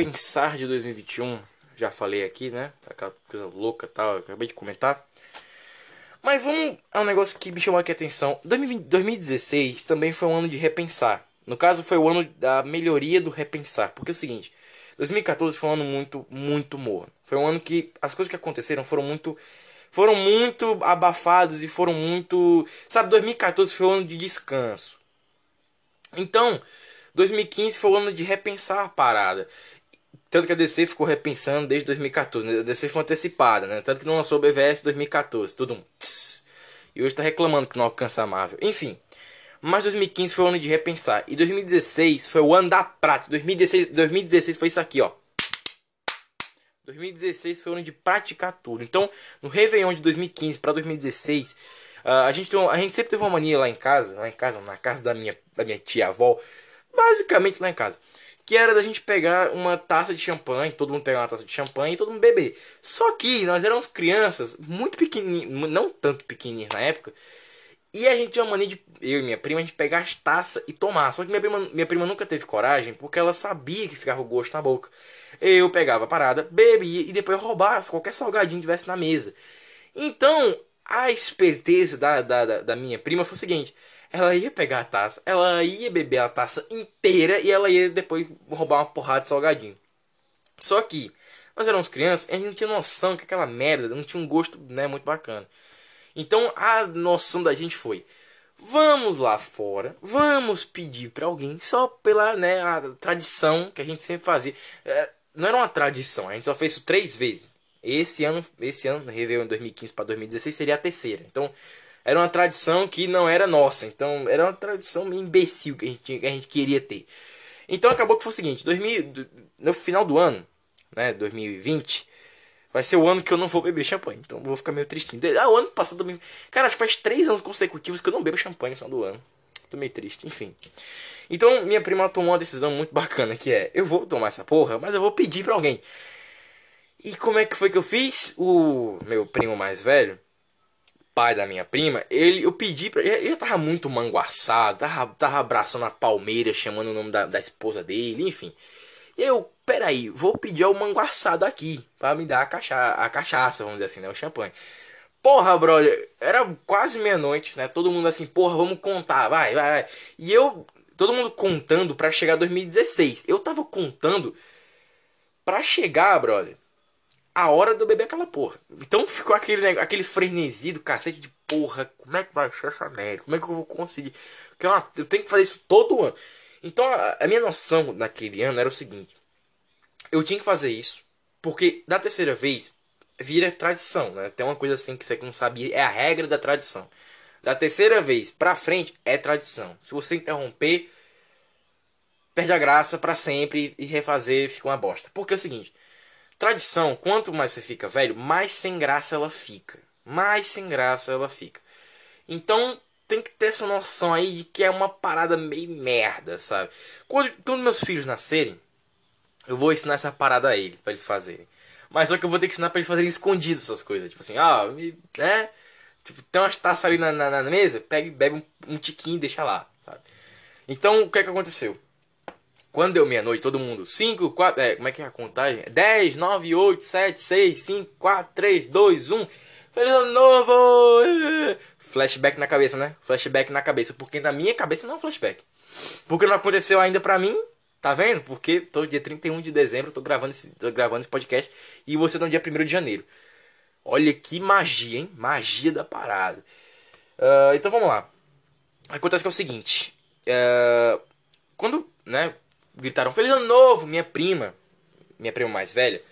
O repensar de 2021, já falei aqui, né? Aquela coisa louca tal, acabei de comentar. Mas vamos a um negócio que me chamou aqui a atenção. 2020 2016 também foi um ano de repensar. No caso, foi o ano da melhoria do repensar. Porque é o seguinte: 2014 foi um ano muito, muito morno. Foi um ano que as coisas que aconteceram foram muito. Foram muito abafadas e foram muito. Sabe, 2014 foi um ano de descanso. Então, 2015 foi o ano de repensar a parada. Tanto que a DC ficou repensando desde 2014. né? A DC foi antecipada, né? Tanto que não lançou o BVS 2014. Tudo um tss. E hoje tá reclamando que não alcança a Marvel. Enfim. Mas 2015 foi o ano de repensar. E 2016 foi o ano da prática. 2016, 2016 foi isso aqui, ó. 2016 foi o ano de praticar tudo. Então, no Réveillon de 2015 para 2016, ah, a, gente tem a gente sempre teve uma mania lá em casa, lá em casa, na casa da minha, da minha tia-avó, basicamente lá em casa, que era da gente pegar uma taça de champanhe, todo mundo pegar uma taça de champanhe e todo mundo beber. Só que nós éramos crianças, muito pequenininhas, não tanto pequenininhas na época, e a gente tinha uma mania de, eu e minha prima, a gente pegar as taças e tomar. Só que minha prima, minha prima nunca teve coragem, porque ela sabia que ficava o gosto na boca. Eu pegava a parada, bebia e depois roubava qualquer salgadinho que tivesse na mesa. Então, a esperteza da, da, da, minha prima foi o seguinte: ela ia pegar a taça, ela ia beber a taça inteira e ela ia depois roubar uma porrada de salgadinho. Só que nós éramos crianças e a gente não tinha noção que aquela merda não tinha um gosto né, muito bacana. Então a noção da gente foi: vamos lá fora, vamos pedir pra alguém só pela né, a tradição que a gente sempre fazia. É, não era uma tradição, a gente só fez isso três vezes. Esse ano, esse ano, Réveillon em 2015 para 2016 seria a terceira. Então era uma tradição que não era nossa. Então era uma tradição meio imbecil que a gente, que a gente queria ter. Então acabou que foi o seguinte: 2000, do- no final do ano, né, 2020, vai ser o ano que eu não vou beber champanhe. Então vou ficar meio tristinho. Ah, o ano passado também. Cara, acho que faz três anos consecutivos que eu não bebo champanhe no final do ano. Tô meio triste, enfim. Então minha prima tomou uma decisão muito bacana que é: eu vou tomar essa porra, mas eu vou pedir pra alguém. E como é que foi que eu fiz? O meu primo mais velho, pai da minha prima, ele eu pedi pra ele, ele tava muito manguaçado, tava, tava abraçando a palmeira, chamando o nome da, da esposa dele, enfim. E eu, peraí, vou pedir ao manguaçado aqui, pra me dar a, cacha a cachaça, vamos dizer assim, né, o champanhe. Porra, brother, era quase meia-noite, né? Todo mundo assim, porra, vamos contar, vai, vai, vai. E eu, todo mundo contando pra chegar 2016. Eu tava contando pra chegar, brother, a hora de eu beber aquela porra. Então ficou aquele, aquele frenesi do cacete de porra, como é que vai ser essa merda? Como é que eu vou conseguir? Porque é uma- eu tenho que fazer isso todo ano. Então a, a minha noção naquele ano era o seguinte: eu tinha que fazer isso, porque da terceira vez vira tradição, né? Tem uma coisa assim que você não sabia, é a regra da tradição. Da terceira vez pra frente é tradição. Se você interromper, perde a graça pra sempre e refazer fica uma bosta. Porque é o seguinte, tradição, quanto mais você fica velho, mais sem graça ela fica. Mais sem graça ela fica. Então tem que ter essa noção aí de que é uma parada meio merda, sabe? Quando, quando meus filhos nascerem, eu vou ensinar essa parada a eles, pra eles fazerem. Mas só que eu vou ter que ensinar pra eles fazerem escondido essas coisas. Tipo assim, ah, né? Tipo, tem umas taças ali na, na, na mesa, pega e bebe um, um tiquinho e deixa lá, sabe? Então, o que é que aconteceu? Quando deu meia-noite, todo mundo, 5, 4, é, como é que é a contagem? 10, 9, 8, 7, 6, 5, 4, 3, 2, 1. Feliz ano novo! Flashback na cabeça, né? Flashback na cabeça. Porque na minha cabeça não é um flashback. Porque não aconteceu ainda pra mim, tá vendo? Porque tô dia 31 de dezembro, tô gravando esse, tô gravando esse podcast e você tá no dia 1 de janeiro. Olha que magia, hein? Magia da parada. Ah, então vamos lá. Acontece que é o seguinte. ah, quando, né, gritaram Feliz Ano Novo, minha prima, minha prima mais velha,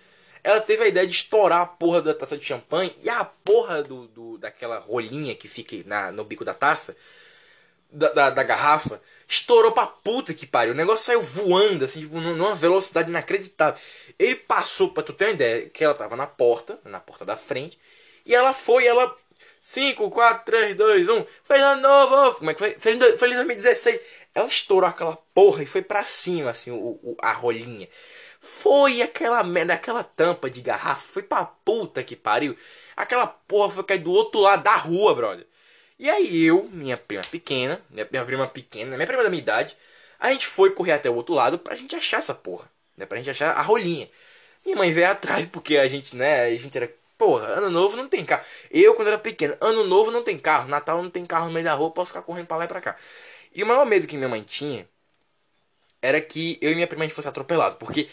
ela teve a ideia de estourar a porra da taça de champanhe e a porra do, do- daquela rolinha que fica na, no bico da taça, da, da, da garrafa, estourou pra puta que pariu. O negócio saiu voando, assim, tipo, num- numa velocidade inacreditável. Ele passou, pra tu ter uma ideia, que ela tava na porta, na porta da frente, e ela foi, ela. 5, 4, 3, 2, 1. Feliz ano novo! Como é que foi? Feliz 2016. Ela estourou aquela porra e foi pra cima, assim, o, o- a rolinha. Foi aquela merda, aquela tampa de garrafa. Foi pra puta que pariu. Aquela porra foi cair do outro lado da rua, brother. E aí eu, minha prima pequena, minha, minha prima pequena, minha prima da minha idade, a gente foi correr até o outro lado pra gente achar essa porra. né? Pra gente achar a rolinha. Minha mãe veio atrás, porque a gente, né, a gente era. Porra, ano novo não tem carro. Eu, quando era pequeno, ano novo não tem carro, Natal não tem carro no meio da rua, posso ficar correndo pra lá e pra cá. E o maior medo que minha mãe tinha era que eu e minha prima a gente fosse atropelado, porque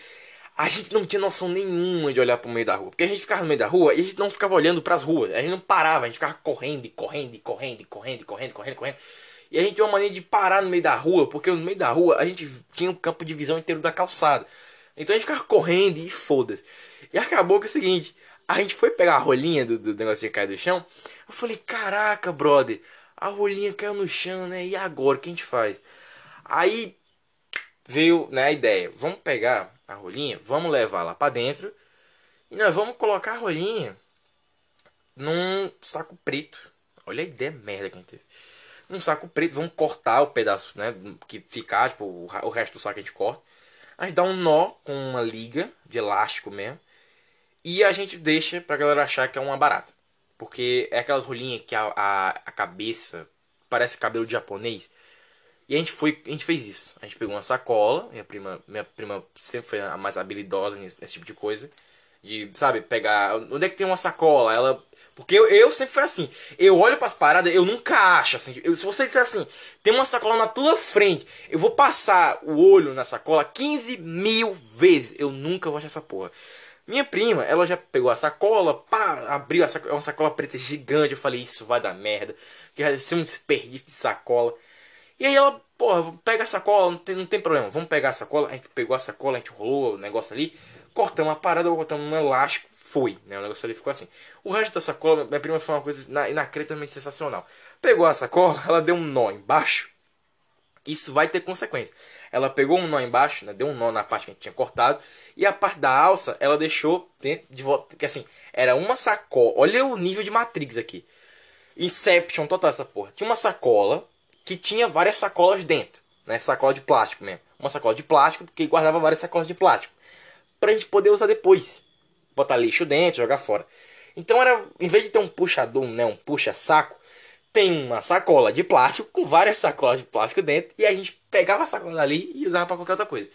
a gente não tinha noção nenhuma de olhar pro meio da rua. Porque a gente ficava no meio da rua e a gente não ficava olhando pras ruas. A gente não parava, a gente ficava correndo correndo e correndo e correndo correndo, correndo, correndo. E a gente tinha uma mania de parar no meio da rua, porque no meio da rua a gente tinha um campo de visão inteiro da calçada. Então a gente ficava correndo e foda-se. E acabou que é o seguinte, a gente foi pegar a rolinha do, do negócio de cair do chão. Eu falei, caraca, brother, a rolinha caiu no chão, né? E agora, o que a gente faz? Aí veio né, a ideia, vamos pegar a rolinha, vamos levar lá pra dentro e nós vamos colocar a rolinha num saco preto. Olha a ideia merda que a gente teve. Num saco preto, vamos cortar o pedaço, né? Que ficar, tipo, o resto do saco a gente corta. A gente dá um nó com uma liga de elástico mesmo. E a gente deixa pra galera achar que é uma barata. Porque é aquelas rolinhas que a, a, a cabeça parece cabelo de japonês. E a gente foi, a gente fez isso. A gente pegou uma sacola, minha prima, minha prima sempre foi a mais habilidosa nesse, nesse tipo de coisa. De, sabe, pegar. Onde é que tem uma sacola? Ela. Porque eu, eu sempre fui assim. Eu olho pras paradas, eu nunca acho assim. eu- se você disser assim, tem uma sacola na tua frente, eu vou passar o olho na sacola 15 mil vezes. Eu nunca vou achar essa porra. Minha prima, ela já pegou a sacola, pá, abriu a sacola, é uma sacola preta gigante. Eu falei, isso vai dar merda. Que vai ser um desperdício de sacola. E aí ela, porra, pega a sacola, não tem, não tem problema, vamos pegar a sacola. A gente pegou a sacola, a gente rolou o negócio ali, cortamos a parada, cortamos um elástico, foi, né? O negócio ali ficou assim. O resto da sacola, minha prima foi uma coisa ina- inacreditavelmente sensacional. Pegou a sacola, ela deu um nó embaixo, isso vai ter consequência. Ela pegou um nó embaixo, né, deu um nó na parte que a gente tinha cortado, e a parte da alça ela deixou dentro de volta, porque assim, era uma sacola. Olha o nível de Matrix aqui. Inception total essa porra. Tinha uma sacola que tinha várias sacolas dentro, né? Sacola de plástico mesmo. Uma sacola de plástico que guardava várias sacolas de plástico. Pra gente poder usar depois. Botar lixo dentro, jogar fora. Então era, em vez de ter um puxador, né, um puxa-saco, tem uma sacola de plástico com várias sacolas de plástico dentro e a gente pegava a sacola dali e usava pra qualquer outra coisa.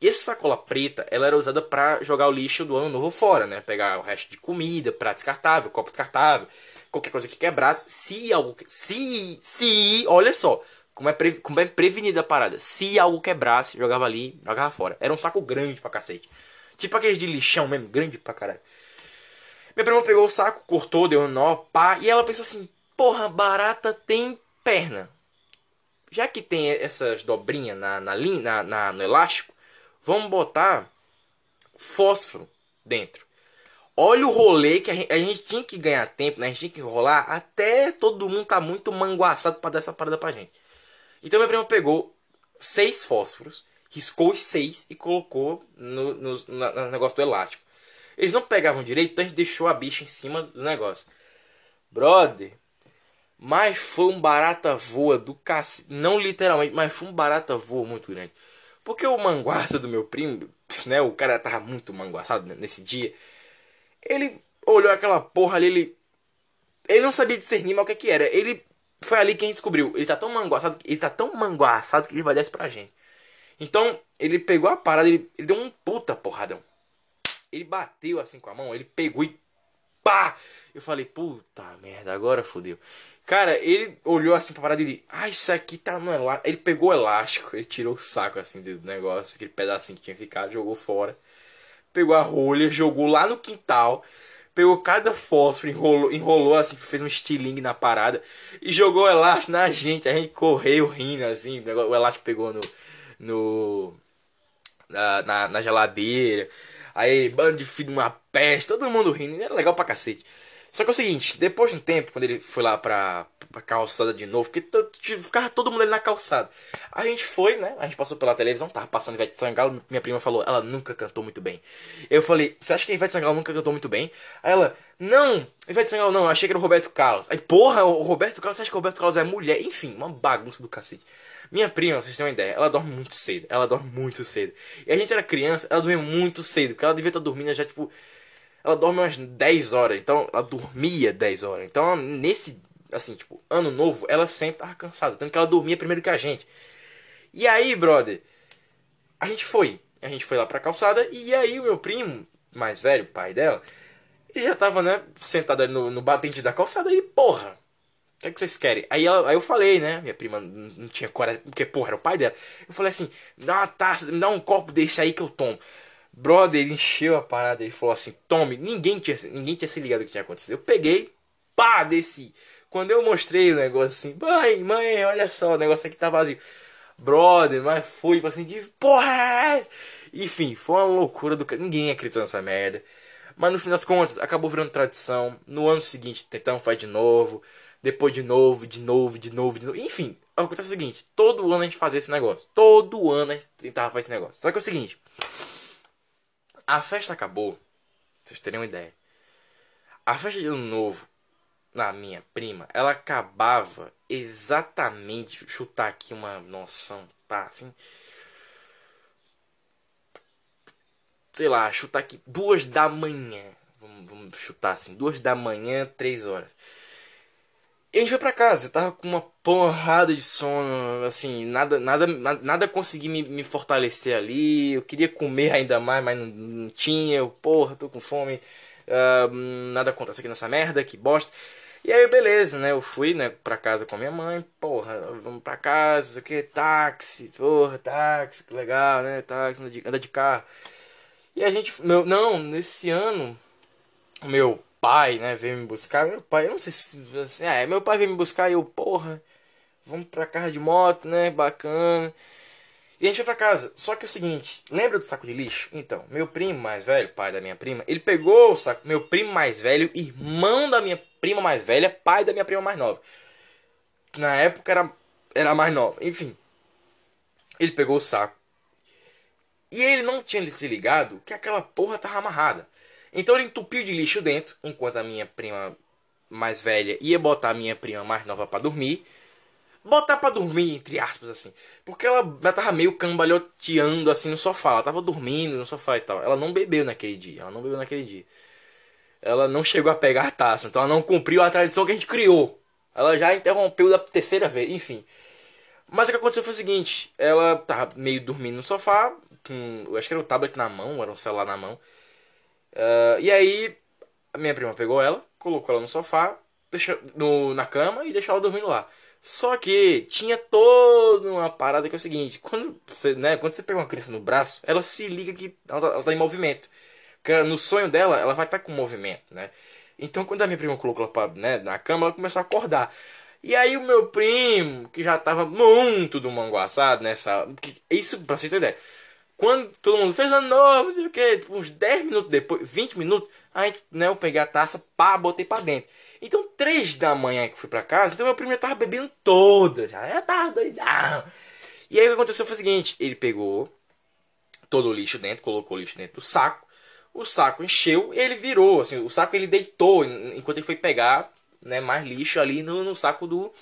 E essa sacola preta, ela era usada pra jogar o lixo do ano novo fora, né? Pegar o resto de comida, prato descartável, copo descartável, qualquer coisa que quebrasse. Se algo, se, se, olha só, como é, pre, como é prevenida a parada. Se algo quebrasse, jogava ali, jogava fora. Era um saco grande pra cacete. Tipo aqueles de lixão mesmo, grande pra caralho. Minha prima pegou o saco, cortou, deu um nó, pá, e ela pensou assim: porra, barata tem perna. Já que tem essas dobrinhas na, na, na, na- no elástico, vamos botar fósforo dentro. Olha o rolê que a gente, a gente tinha que ganhar tempo, né? A gente tinha que rolar até todo mundo tá muito manguaçado pra dar essa parada pra gente. Então minha prima pegou seis fósforos, riscou os seis e colocou no, no, no negócio do elástico. Eles não pegavam direito, então a gente deixou a bicha em cima do negócio. Brother, mas foi um barata voa do cacete. Não literalmente, mas foi um barata voa muito grande. Porque o manguaça do meu primo, né? O cara tava muito manguaçado nesse dia. Ele olhou aquela porra ali, ele. Ele não sabia discernir mais o que, que era. Ele. Foi ali que a gente descobriu. Ele tá tão manguaçado, ele tá tão manguaçado que ele vai descer pra gente. Então, ele pegou a parada, ele, ele deu um puta porradão. Ele bateu assim com a mão, ele pegou e pá! Eu falei, puta merda, agora fodeu. Cara, ele olhou assim pra parada e ele, ah, isso aqui tá no elástico. Ele pegou o elástico, ele tirou o saco assim do negócio, aquele pedacinho que tinha ficado, jogou fora. Pegou a rolha, jogou lá no quintal. Pegou cada fósforo, enrolou, enrolou assim, fez um estilingue na parada. E jogou o elástico na gente. A gente correu rindo assim. o negócio- O elástico pegou no. no na, na, na geladeira. Aí, bando de filho, uma peste, todo mundo rindo. Era legal pra cacete. Só que é o seguinte, depois de um tempo, quando ele foi lá pra, pra calçada de novo, porque ficava todo mundo ali na calçada. A gente foi, né? A gente passou pela televisão, tava passando Ivete Sangalo. Minha prima falou, ela nunca cantou muito bem. Eu falei, você acha que Ivete Sangalo nunca cantou muito bem? Aí ela, não, Ivete Sangalo não, achei que era o Roberto Carlos. Aí, porra, o Roberto Carlos, você acha que o Roberto Carlos é mulher? Enfim, uma bagunça do cacete. Minha prima, vocês têm uma ideia, ela dorme muito cedo. Ela dorme muito cedo. E a gente era criança, ela dormia muito cedo, porque ela devia estar dormindo já, tipo. Ela dorme umas 10 horas, então ela dormia 10 horas. Então, nesse, assim, tipo, ano novo, ela sempre tava cansada. Tanto que ela dormia primeiro que a gente. E aí, brother, a gente foi. A gente foi lá pra calçada e aí o meu primo, mais velho, pai dela, ele já tava, né, sentado ali no, no batente da calçada e, porra, o que, é que vocês querem? Aí, ela, aí eu falei, né? Minha prima não tinha coragem, porque, porra, era o pai dela. Eu falei assim: dá uma taça, me dá um copo desse aí que eu tomo. Brother, ele encheu a parada, ele falou assim: tome. Ninguém tinha, ninguém tinha se ligado o que tinha acontecido. Eu peguei, pá, desci. Quando eu mostrei o negócio assim, mãe, mãe, olha só, o negócio aqui tá vazio. Brother, mas foi tipo assim, de porra é? Enfim, foi uma loucura do. Ninguém acreditou nessa merda. Mas no fim das contas, acabou virando tradição. No ano seguinte, tentamos fazer de novo. Depois de novo, de novo, de novo, de novo. Enfim, acontece o seguinte: todo ano a gente fazia esse negócio. Todo ano a gente tentava fazer esse negócio. Só que é o seguinte: a festa acabou. Vocês terem uma ideia. A festa de ano novo na minha prima, ela acabava exatamente. Chutar aqui uma noção, pá, assim. sei lá, chutar aqui duas da manhã. Vamos, vamos chutar assim, duas da manhã, três horas. E a gente foi pra casa, eu tava com uma porrada de sono, assim, nada, nada, nada, consegui me, me fortalecer ali. Eu queria comer ainda mais, mas não, não tinha. Eu, porra, tô com fome. ah, nada acontece aqui nessa merda, que bosta. E aí, beleza, né? Eu fui, né, pra casa com a minha mãe. Porra, vamos pra casa, isso aqui, táxi, porra, táxi, que legal, né? Táxi, anda de, anda de carro. E a gente, meu, não, nesse ano, meu pai, né, veio me buscar. Meu pai, eu não sei se, assim, é, meu pai veio me buscar e eu, porra, vamos pra casa de moto, né, bacana. E a gente foi pra casa. Só que é o seguinte, lembra do saco de lixo? Então, meu primo mais velho, pai da minha prima, ele pegou o saco, meu primo mais velho, irmão da minha prima mais velha, pai da minha prima mais nova. Que na época era, era mais nova, enfim. Ele pegou o saco. E ele não tinha se ligado que aquela porra tava amarrada. Então ele entupiu de lixo dentro, enquanto a minha prima mais velha ia botar a minha prima mais nova pra dormir. Botar pra dormir, entre aspas, assim. Porque ela, ela tava meio cambalhoteando assim no sofá. Ela tava dormindo no sofá e tal. Ela não bebeu naquele dia. Ela não bebeu naquele dia. Ela não chegou a pegar a taça. Então ela não cumpriu a tradição que a gente criou. Ela já interrompeu da terceira vez. Enfim. Mas o que aconteceu foi o seguinte: ela tava meio dormindo no sofá, com. Acho que era o tablet na mão, era um celular na mão. Ah, e aí, a minha prima pegou ela, colocou ela no sofá, deixou, no, na cama e deixou ela dormindo lá. Só que tinha toda uma parada que é o seguinte: quando você, né, quando você pega uma criança no braço, ela se liga que ela tá, ela tá em movimento. Porque no sonho dela, ela vai estar com movimento, né? Então, quando a minha prima colocou ela pra, né, na cama, ela começou a acordar. E aí o meu primo, que já tava muito do manguaçado nessa. que- Isso, pra você ter ideia. Quando todo mundo fez ano novo, sei o que, uns 10 minutos depois, 20 minutos, a gente, né, eu peguei a taça, pá, botei pra dentro. Então, 3 da manhã que eu fui pra casa, então meu primo já tava bebendo toda, já, já tava doidão. E aí o que aconteceu foi o seguinte, ele pegou todo o lixo dentro, colocou o lixo dentro do saco, o saco encheu, ele virou, assim, o saco ele deitou en- enquanto ele foi pegar, né, mais lixo ali no, no saco do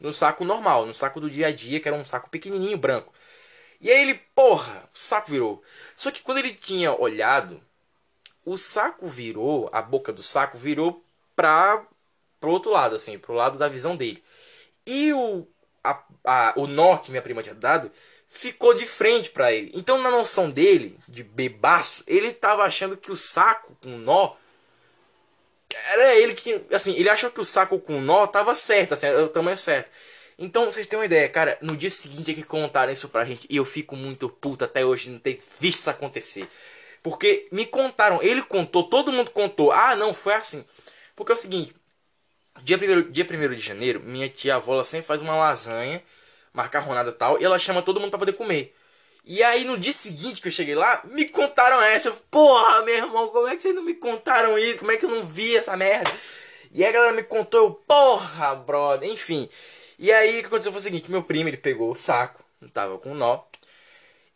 no saco normal, no saco do dia a dia, que era um saco pequenininho branco. E aí ele, porra, o saco virou. Só que quando ele tinha olhado, o saco virou, a boca do saco virou pra pro outro lado, assim, pro lado da visão dele. E o, a, a- o nó que minha prima tinha dado ficou de frente pra ele. Então, na noção dele, de bebaço, ele tava achando que o saco com nó era ele que. Assim, ele achou que o saco com nó tava certo, assim, o tamanho certo. Então, vocês têm uma ideia, cara, no dia seguinte é que contaram isso pra gente e eu fico muito puto até hoje não ter visto isso acontecer. Porque me contaram, ele contou, todo mundo contou. Ah, não, foi assim. Porque é o seguinte, Dia 1 dia primeiro de janeiro, minha tia avó sempre faz uma lasanha, macarronada e tal, e ela chama todo mundo pra poder comer. E aí no dia seguinte que eu cheguei lá, me contaram essa. Eu, Porra, meu irmão, como é que vocês não me contaram isso? Como é que eu não vi essa merda? E a galera me contou, eu, porra, brother, enfim. E aí o que aconteceu foi o seguinte, meu primo, ele pegou o saco, não tava com nó.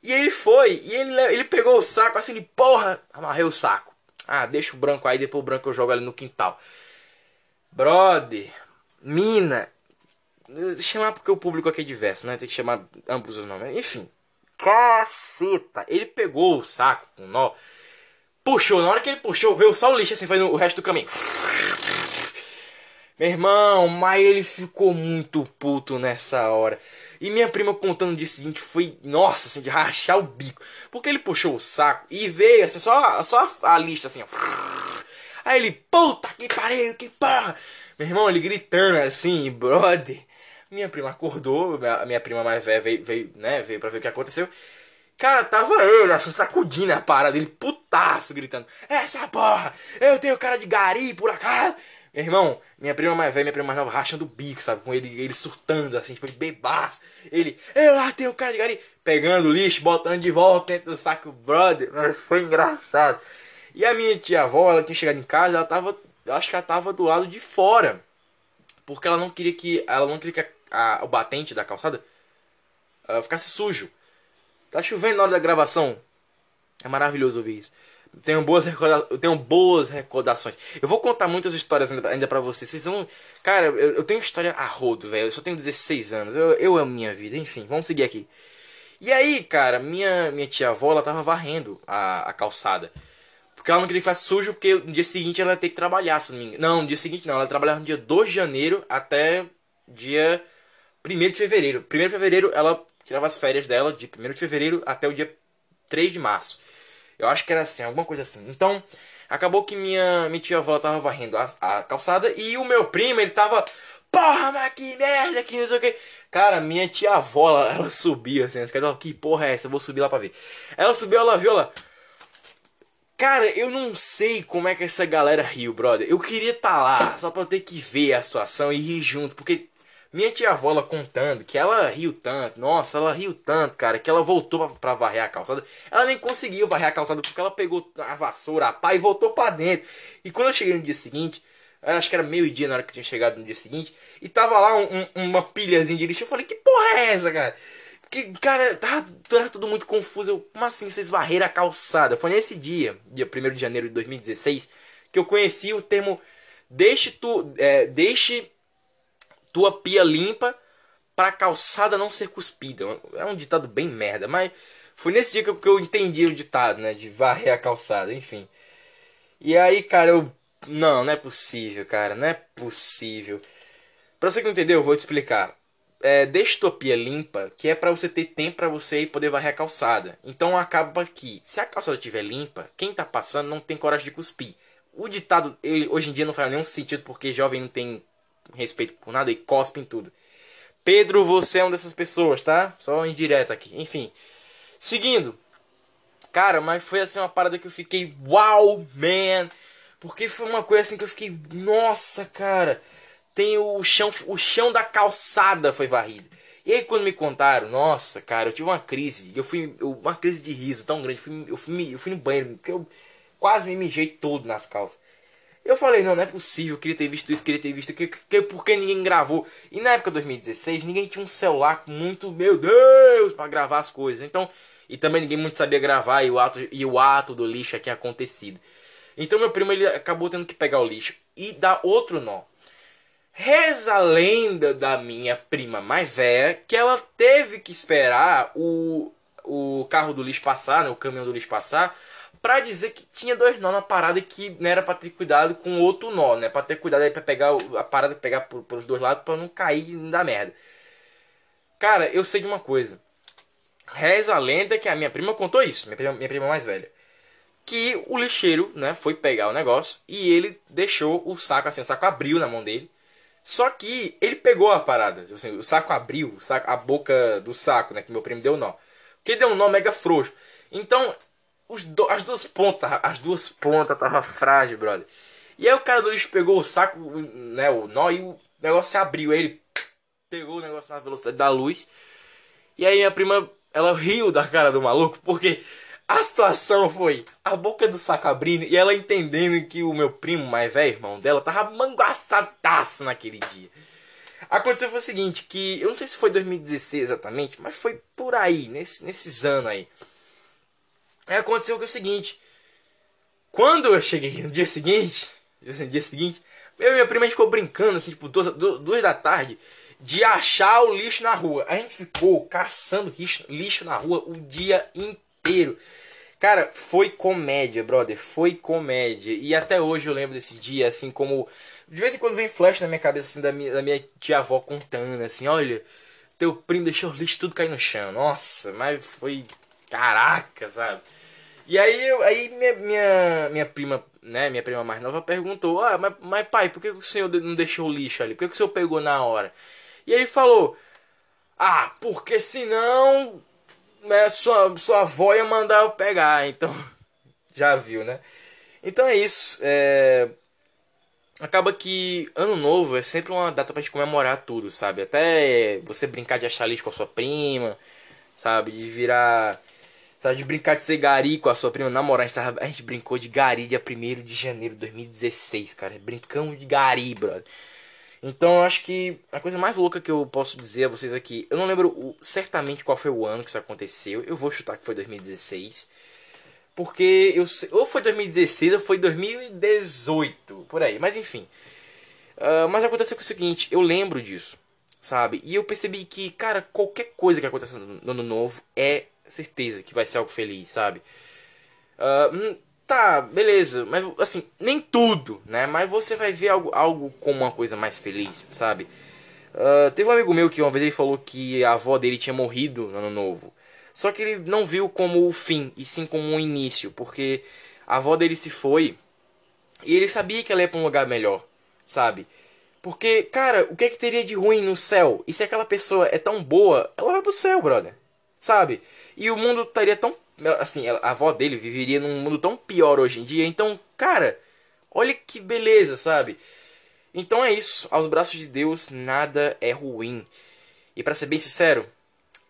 E ele foi, e ele, ele pegou o saco assim, ele, porra, amarrei o saco. Ah, deixa o branco aí, depois o branco eu jogo ali no quintal. Brother, mina. Chamar porque o público aqui é diverso, né? Tem que chamar ambos os nomes. Enfim. Caceta. Ele pegou o saco com nó. Puxou. Na hora que ele puxou, veio só o lixo assim, foi no o resto do caminho. Meu irmão, mas ele ficou muito puto nessa hora. E minha prima contando dia seguinte foi, nossa, assim, de rachar o bico. Porque ele puxou o saco e veio, assim, só, só a lista, assim, ó. Aí ele, puta que pariu, que porra. Meu irmão, ele gritando assim, brother. Minha prima acordou, minha, minha prima mais velha veio, veio, né, veio pra ver o que aconteceu. Cara, tava ele, assim, sacudindo a parada dele, putaço, gritando: Essa porra, eu tenho cara de gari por acaso. Meu irmão, minha prima mais velha, minha prima mais nova, rachando o bico, sabe? Com ele, ele surtando, assim, tipo, bebaço. Ele, eu lá tenho cara de gari, pegando o lixo, botando de volta dentro do saco, brother. Mas Foi engraçado. E a minha tia-avó, ela tinha chegado em casa, ela tava, eu acho que ela tava do lado de fora. Porque ela não queria que, ela não queria que a- a- o batente da calçada ficasse sujo. Tá chovendo na hora da gravação. É maravilhoso ouvir isso. Tenho boas, recorda... tenho boas recordações. Eu vou contar muitas histórias ainda, ainda pra vocês. Vocês vão. Cara, eu, eu tenho história a rodo, velho. Eu só tenho 16 anos. Eu, eu amo minha vida. Enfim, vamos seguir aqui. E aí, cara, minha, minha tia-avó, ela tava varrendo a, a calçada. Porque ela não queria que fosse sujo, porque no dia seguinte ela ia ter que trabalhar, se não me. Não, no dia seguinte não. Ela trabalhava no dia 2 de janeiro até dia 1 de fevereiro. 1 de fevereiro ela tirava as férias dela de 1 de fevereiro até o dia 3 de março. Eu acho que era assim, alguma coisa assim. Então, acabou que minha, minha tia-avó tava varrendo a, a calçada e o meu primo, ele tava. Porra, mas que merda, que não sei o que. Cara, minha tia-avó, ela, ela subiu assim, ela falou, que porra é essa? Eu vou subir lá pra ver. Ela subiu, ela viu, ela. Cara, eu não sei como é que essa galera riu, brother. Eu queria estar lá, só pra eu ter que ver a situação e rir junto, porque minha tia-avó ela contando que ela riu tanto, nossa, ela riu tanto, cara, que ela voltou pra varrer a calçada. Ela nem conseguiu varrer a calçada porque ela pegou a vassoura, a pá e voltou pra dentro. E quando eu cheguei no dia seguinte, acho que era meio-dia na hora que eu tinha chegado no dia seguinte, e tava lá um- um- uma pilhazinha de lixo. Eu falei, que porra é essa, cara? Que, cara, tá, tá tudo muito confuso. Eu, como assim vocês varreram a calçada? Foi nesse dia, dia 1 de janeiro de 2016, que eu conheci o termo deixe, tu, é, deixe tua pia limpa pra calçada não ser cuspida. É um ditado bem merda, mas foi nesse dia que eu, entendi o ditado, né? De varrer a calçada, enfim. E aí, cara, eu. Não, não é possível, cara, não é possível. Pra você que não entendeu, eu vou te explicar. É, deixa tua pia limpa, que é pra você ter tempo pra você poder varrer a calçada. Então acaba que, se a calçada estiver limpa, quem tá passando não tem coragem de cuspir. O ditado, ele, hoje em dia não faz nenhum sentido, porque jovem não tem respeito por nada e cospe em tudo. Pedro, você é uma dessas pessoas, tá? Só indireta aqui. Enfim. Seguindo. Cara, mas foi assim uma parada que eu fiquei, wow, man. Porque foi uma coisa assim que eu fiquei, nossa, cara. Tem o chão, o chão da calçada foi varrido. E aí quando me contaram, nossa, cara, eu tive uma crise. Eu fui, eu- uma crise de riso tão grande. Fui, eu, fui, eu fui no banheiro, porque eu quase me mijei todo nas calças. Eu falei, não, não é possível, eu queria ter visto isso, queria ter visto que, que por que ninguém gravou? E na época de 2016, ninguém tinha um celular muito, meu Deus, pra gravar as coisas. Então, e também ninguém muito sabia gravar e o ato, e o ato do lixo é que tinha acontecido. Então meu primo ele acabou tendo que pegar o lixo e dar outro nó. Reza a lenda da minha prima mais velha que ela teve que esperar o, o carro do lixo passar, né, o caminhão do lixo passar, pra dizer que tinha dois nós na parada e que não era pra ter cuidado com outro nó, né? Pra ter cuidado aí pra pegar a parada pegar por, pelos dois lados pra não cair dar merda. Cara, eu sei de uma coisa. Reza a lenda que a minha prima contou isso, minha prima, minha prima mais velha. Que o lixeiro, né, foi pegar o negócio e ele deixou o saco assim, o saco abriu na mão dele. Só que ele pegou a parada. Assim, o saco abriu, o saco, a boca do saco, né? Que meu primo deu nó. Ele deu um nó mega frouxo. Então, os do- as duas pontas, as duas pontas tava frágil, brother. E aí o cara do lixo pegou o saco, né? O nó e o negócio se abriu. Aí ele pegou o negócio na velocidade da luz. E aí a prima, ela riu da cara do maluco, porque a situação foi a boca do saco abrindo e ela entendendo que o meu primo mais velho, irmão dela, tava manguaçadaço naquele dia. Aconteceu foi o seguinte, que eu não sei se foi 2016 exatamente, mas foi por aí, nesse, nesses anos aí. Aí aconteceu que é o seguinte, quando eu cheguei no dia seguinte, no dia seguinte, eu e minha prima a gente ficou brincando, assim, tipo, duas, du- duas da tarde, de achar o lixo na rua. A gente ficou caçando lixo, lixo na rua o dia inteiro. Cara, foi comédia, brother. Foi comédia. E até hoje eu lembro desse dia, assim, como. De vez em quando vem flash na minha cabeça, assim, da minha, da minha tia-avó contando, assim: olha, teu primo deixou o lixo tudo cair no chão. Nossa, mas foi. Caraca, sabe? E aí, aí minha, minha, minha prima, né, minha prima mais nova perguntou: Ah, mas, mas pai, por que o senhor não deixou o lixo ali? Por que o senhor pegou na hora? E ele falou: Ah, porque senão né, sua, sua avó ia mandar eu pegar, então. Já viu, né? Então é isso. É... Acaba que ano novo é sempre uma data pra gente comemorar tudo, sabe? Até você brincar de achar lixo com a sua prima, sabe? De virar. Sabe, de brincar de ser gari com a sua prima. Na moral, a gente, tava- a gente brincou de gari dia 1 de janeiro de 2016, cara. Brincamos de gari, brother. Então eu acho que a coisa mais louca que eu posso dizer a vocês aqui, eu não lembro certamente qual foi o ano que isso aconteceu. Eu vou chutar que foi 2016. Porque eu ou foi 2016 ou foi 2018, por aí. Mas enfim. Ah, mas aconteceu com o seguinte, eu lembro disso, sabe? E eu percebi que, cara, qualquer coisa que aconteça no ano novo é certeza que vai ser algo feliz, sabe? Hum, tá, beleza, mas assim, nem tudo, né? Mas você vai ver algo, algo como uma coisa mais feliz, sabe? Ah, teve um amigo meu que uma vez ele falou que a avó dele tinha morrido no ano novo. Só que ele não viu como o fim, e sim como um início, porque a avó dele se foi e ele sabia que ela ia pra um lugar melhor, sabe? Porque, cara, o que é que teria de ruim no céu? E se aquela pessoa é tão boa, ela vai pro céu, brother. Sabe? E o mundo estaria tão. Assim, a avó dele viveria num mundo tão pior hoje em dia. Então, cara, olha que beleza, sabe? Então é isso. Aos braços de Deus, nada é ruim. E pra ser bem sincero,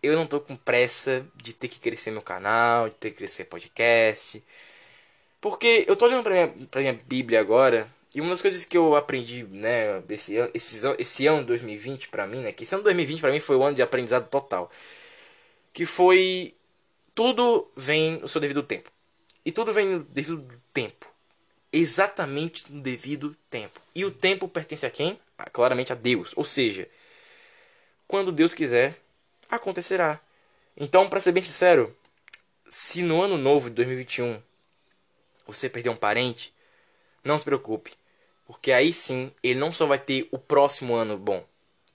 eu não tô com pressa de ter que crescer meu canal, de ter que crescer podcast. Porque eu tô olhando pra minha, pra minha Bíblia agora, e uma das coisas que eu aprendi, né, esse, esse, esse ano 2020 pra mim, né, que esse ano 2020 pra mim foi o ano de aprendizado total. Que foi tudo vem no seu devido tempo. E tudo vem no devido tempo. Exatamente no devido tempo. E o tempo pertence a quem? Ah, claramente a Deus. Ou seja, quando Deus quiser, acontecerá. Então, pra ser bem sincero, se no ano novo de 2021 você perder um parente, não se preocupe, porque aí sim ele não só vai ter o próximo ano bom,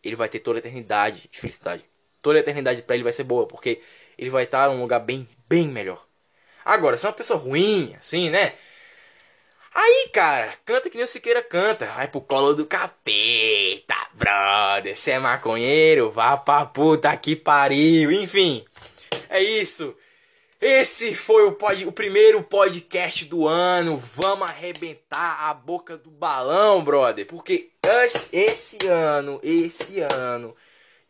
ele vai ter toda a eternidade de felicidade. Toda a eternidade pra ele vai ser boa, porque ele vai estar num lugar bem, bem melhor. Agora, se é uma pessoa ruim, assim, né? Aí, cara, canta que nem o Siqueira canta. Vai pro colo do capeta, brother. Se é maconheiro, vá pra puta que pariu. Enfim, é isso. Esse foi o, pod, o primeiro podcast do ano. Vamos arrebentar a boca do balão, brother. Porque esse, esse ano, esse ano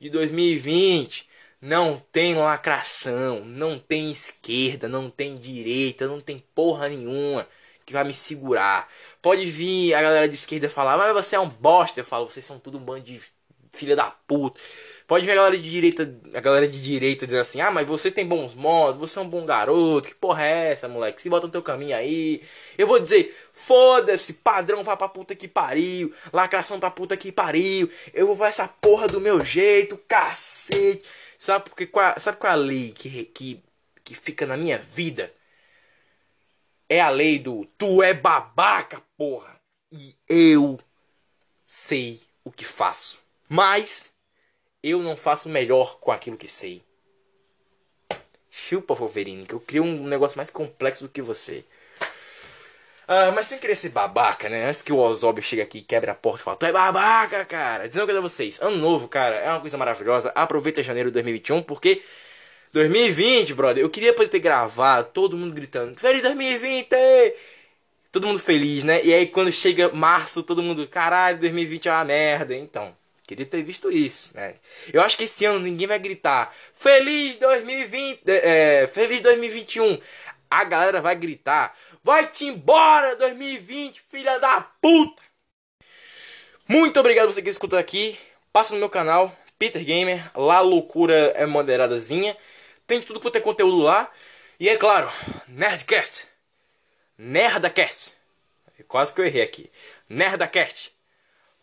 de 2020 não tem lacração, não tem esquerda, não tem direita, não tem porra nenhuma que vai me segurar. Pode vir a galera de esquerda falar, mas você é um bosta. Eu falo, vocês são tudo um bando de filha da puta. Pode vir a galera de direita, a galera de direita dizendo assim, ah, mas você tem bons modos, você é um bom garoto, que porra é essa, moleque? Se bota no teu caminho aí. Eu vou dizer, foda-se, padrão vai pra puta que pariu, lacração pra puta que pariu, eu vou fazer essa porra do meu jeito, cacete. Sabe, porque, qual, sabe qual é a lei que, que, que fica na minha vida? É a lei do tu é babaca, porra. E eu sei o que faço. Mas eu não faço melhor com aquilo que sei. Chupa, Wolverine, que eu crio um negócio mais complexo do que você. Ah, mas sem querer ser babaca, né? Antes que o Ozob chegue aqui e quebre a porta e fale, tu é babaca, cara. Dizendo coisa a vocês. Ano novo, cara, é uma coisa maravilhosa. Aproveita janeiro de 2021, porque 2020, brother, eu queria poder ter gravado todo mundo gritando, Feliz 2020! Todo mundo feliz, né? E aí quando chega março, todo mundo, caralho, 2020 é uma merda. Então, queria ter visto isso, né? Eu acho que esse ano ninguém vai gritar, Feliz 2020, é, Feliz 2021. A galera vai gritar, vai-te embora 2020, filha da puta! Muito obrigado você que escutou aqui. Passa no meu canal, Peter Gamer. Lá a loucura é moderadazinha. Tem tudo quanto é conteúdo lá. E é claro, Nerdcast. Nerdacast. Quase que eu errei aqui. Nerdacast.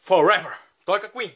Forever. Toca Queen.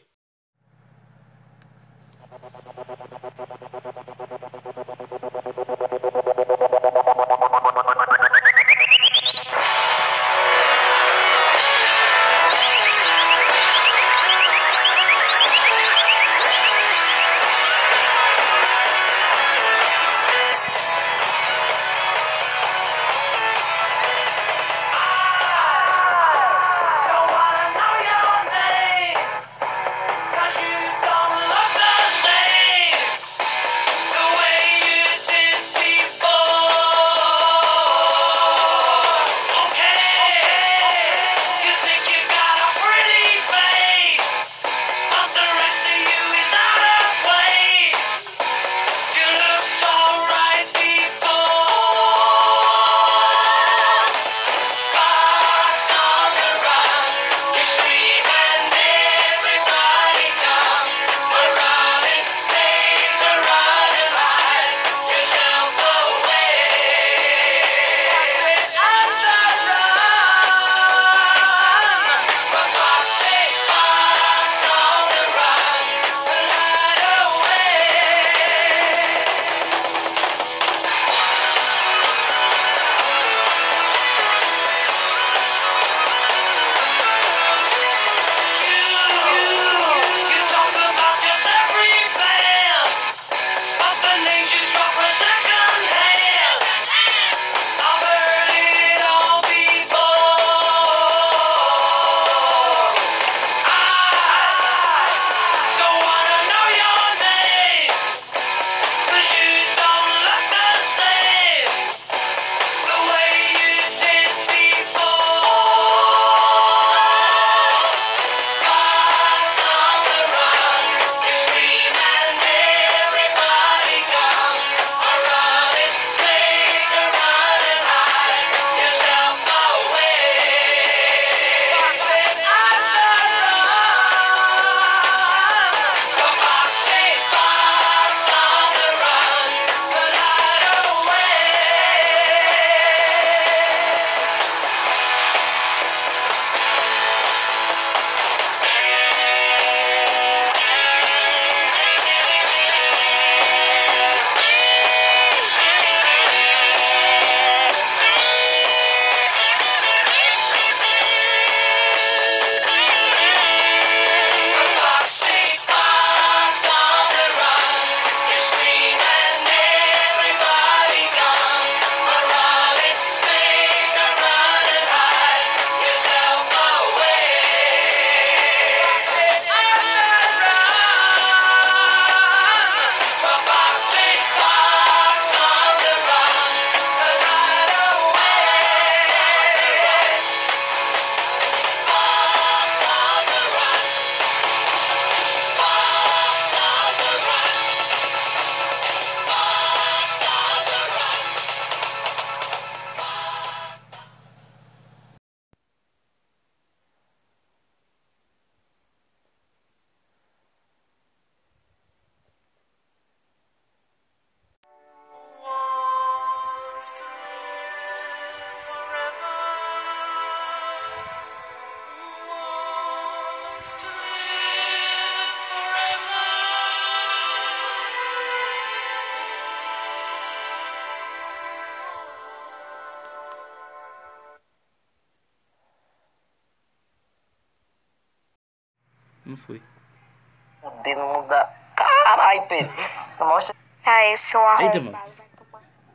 Foi. O dedo não dá. Caralho, Pedro. Mostra. Tá, eu sou Eita, arrombado. mano.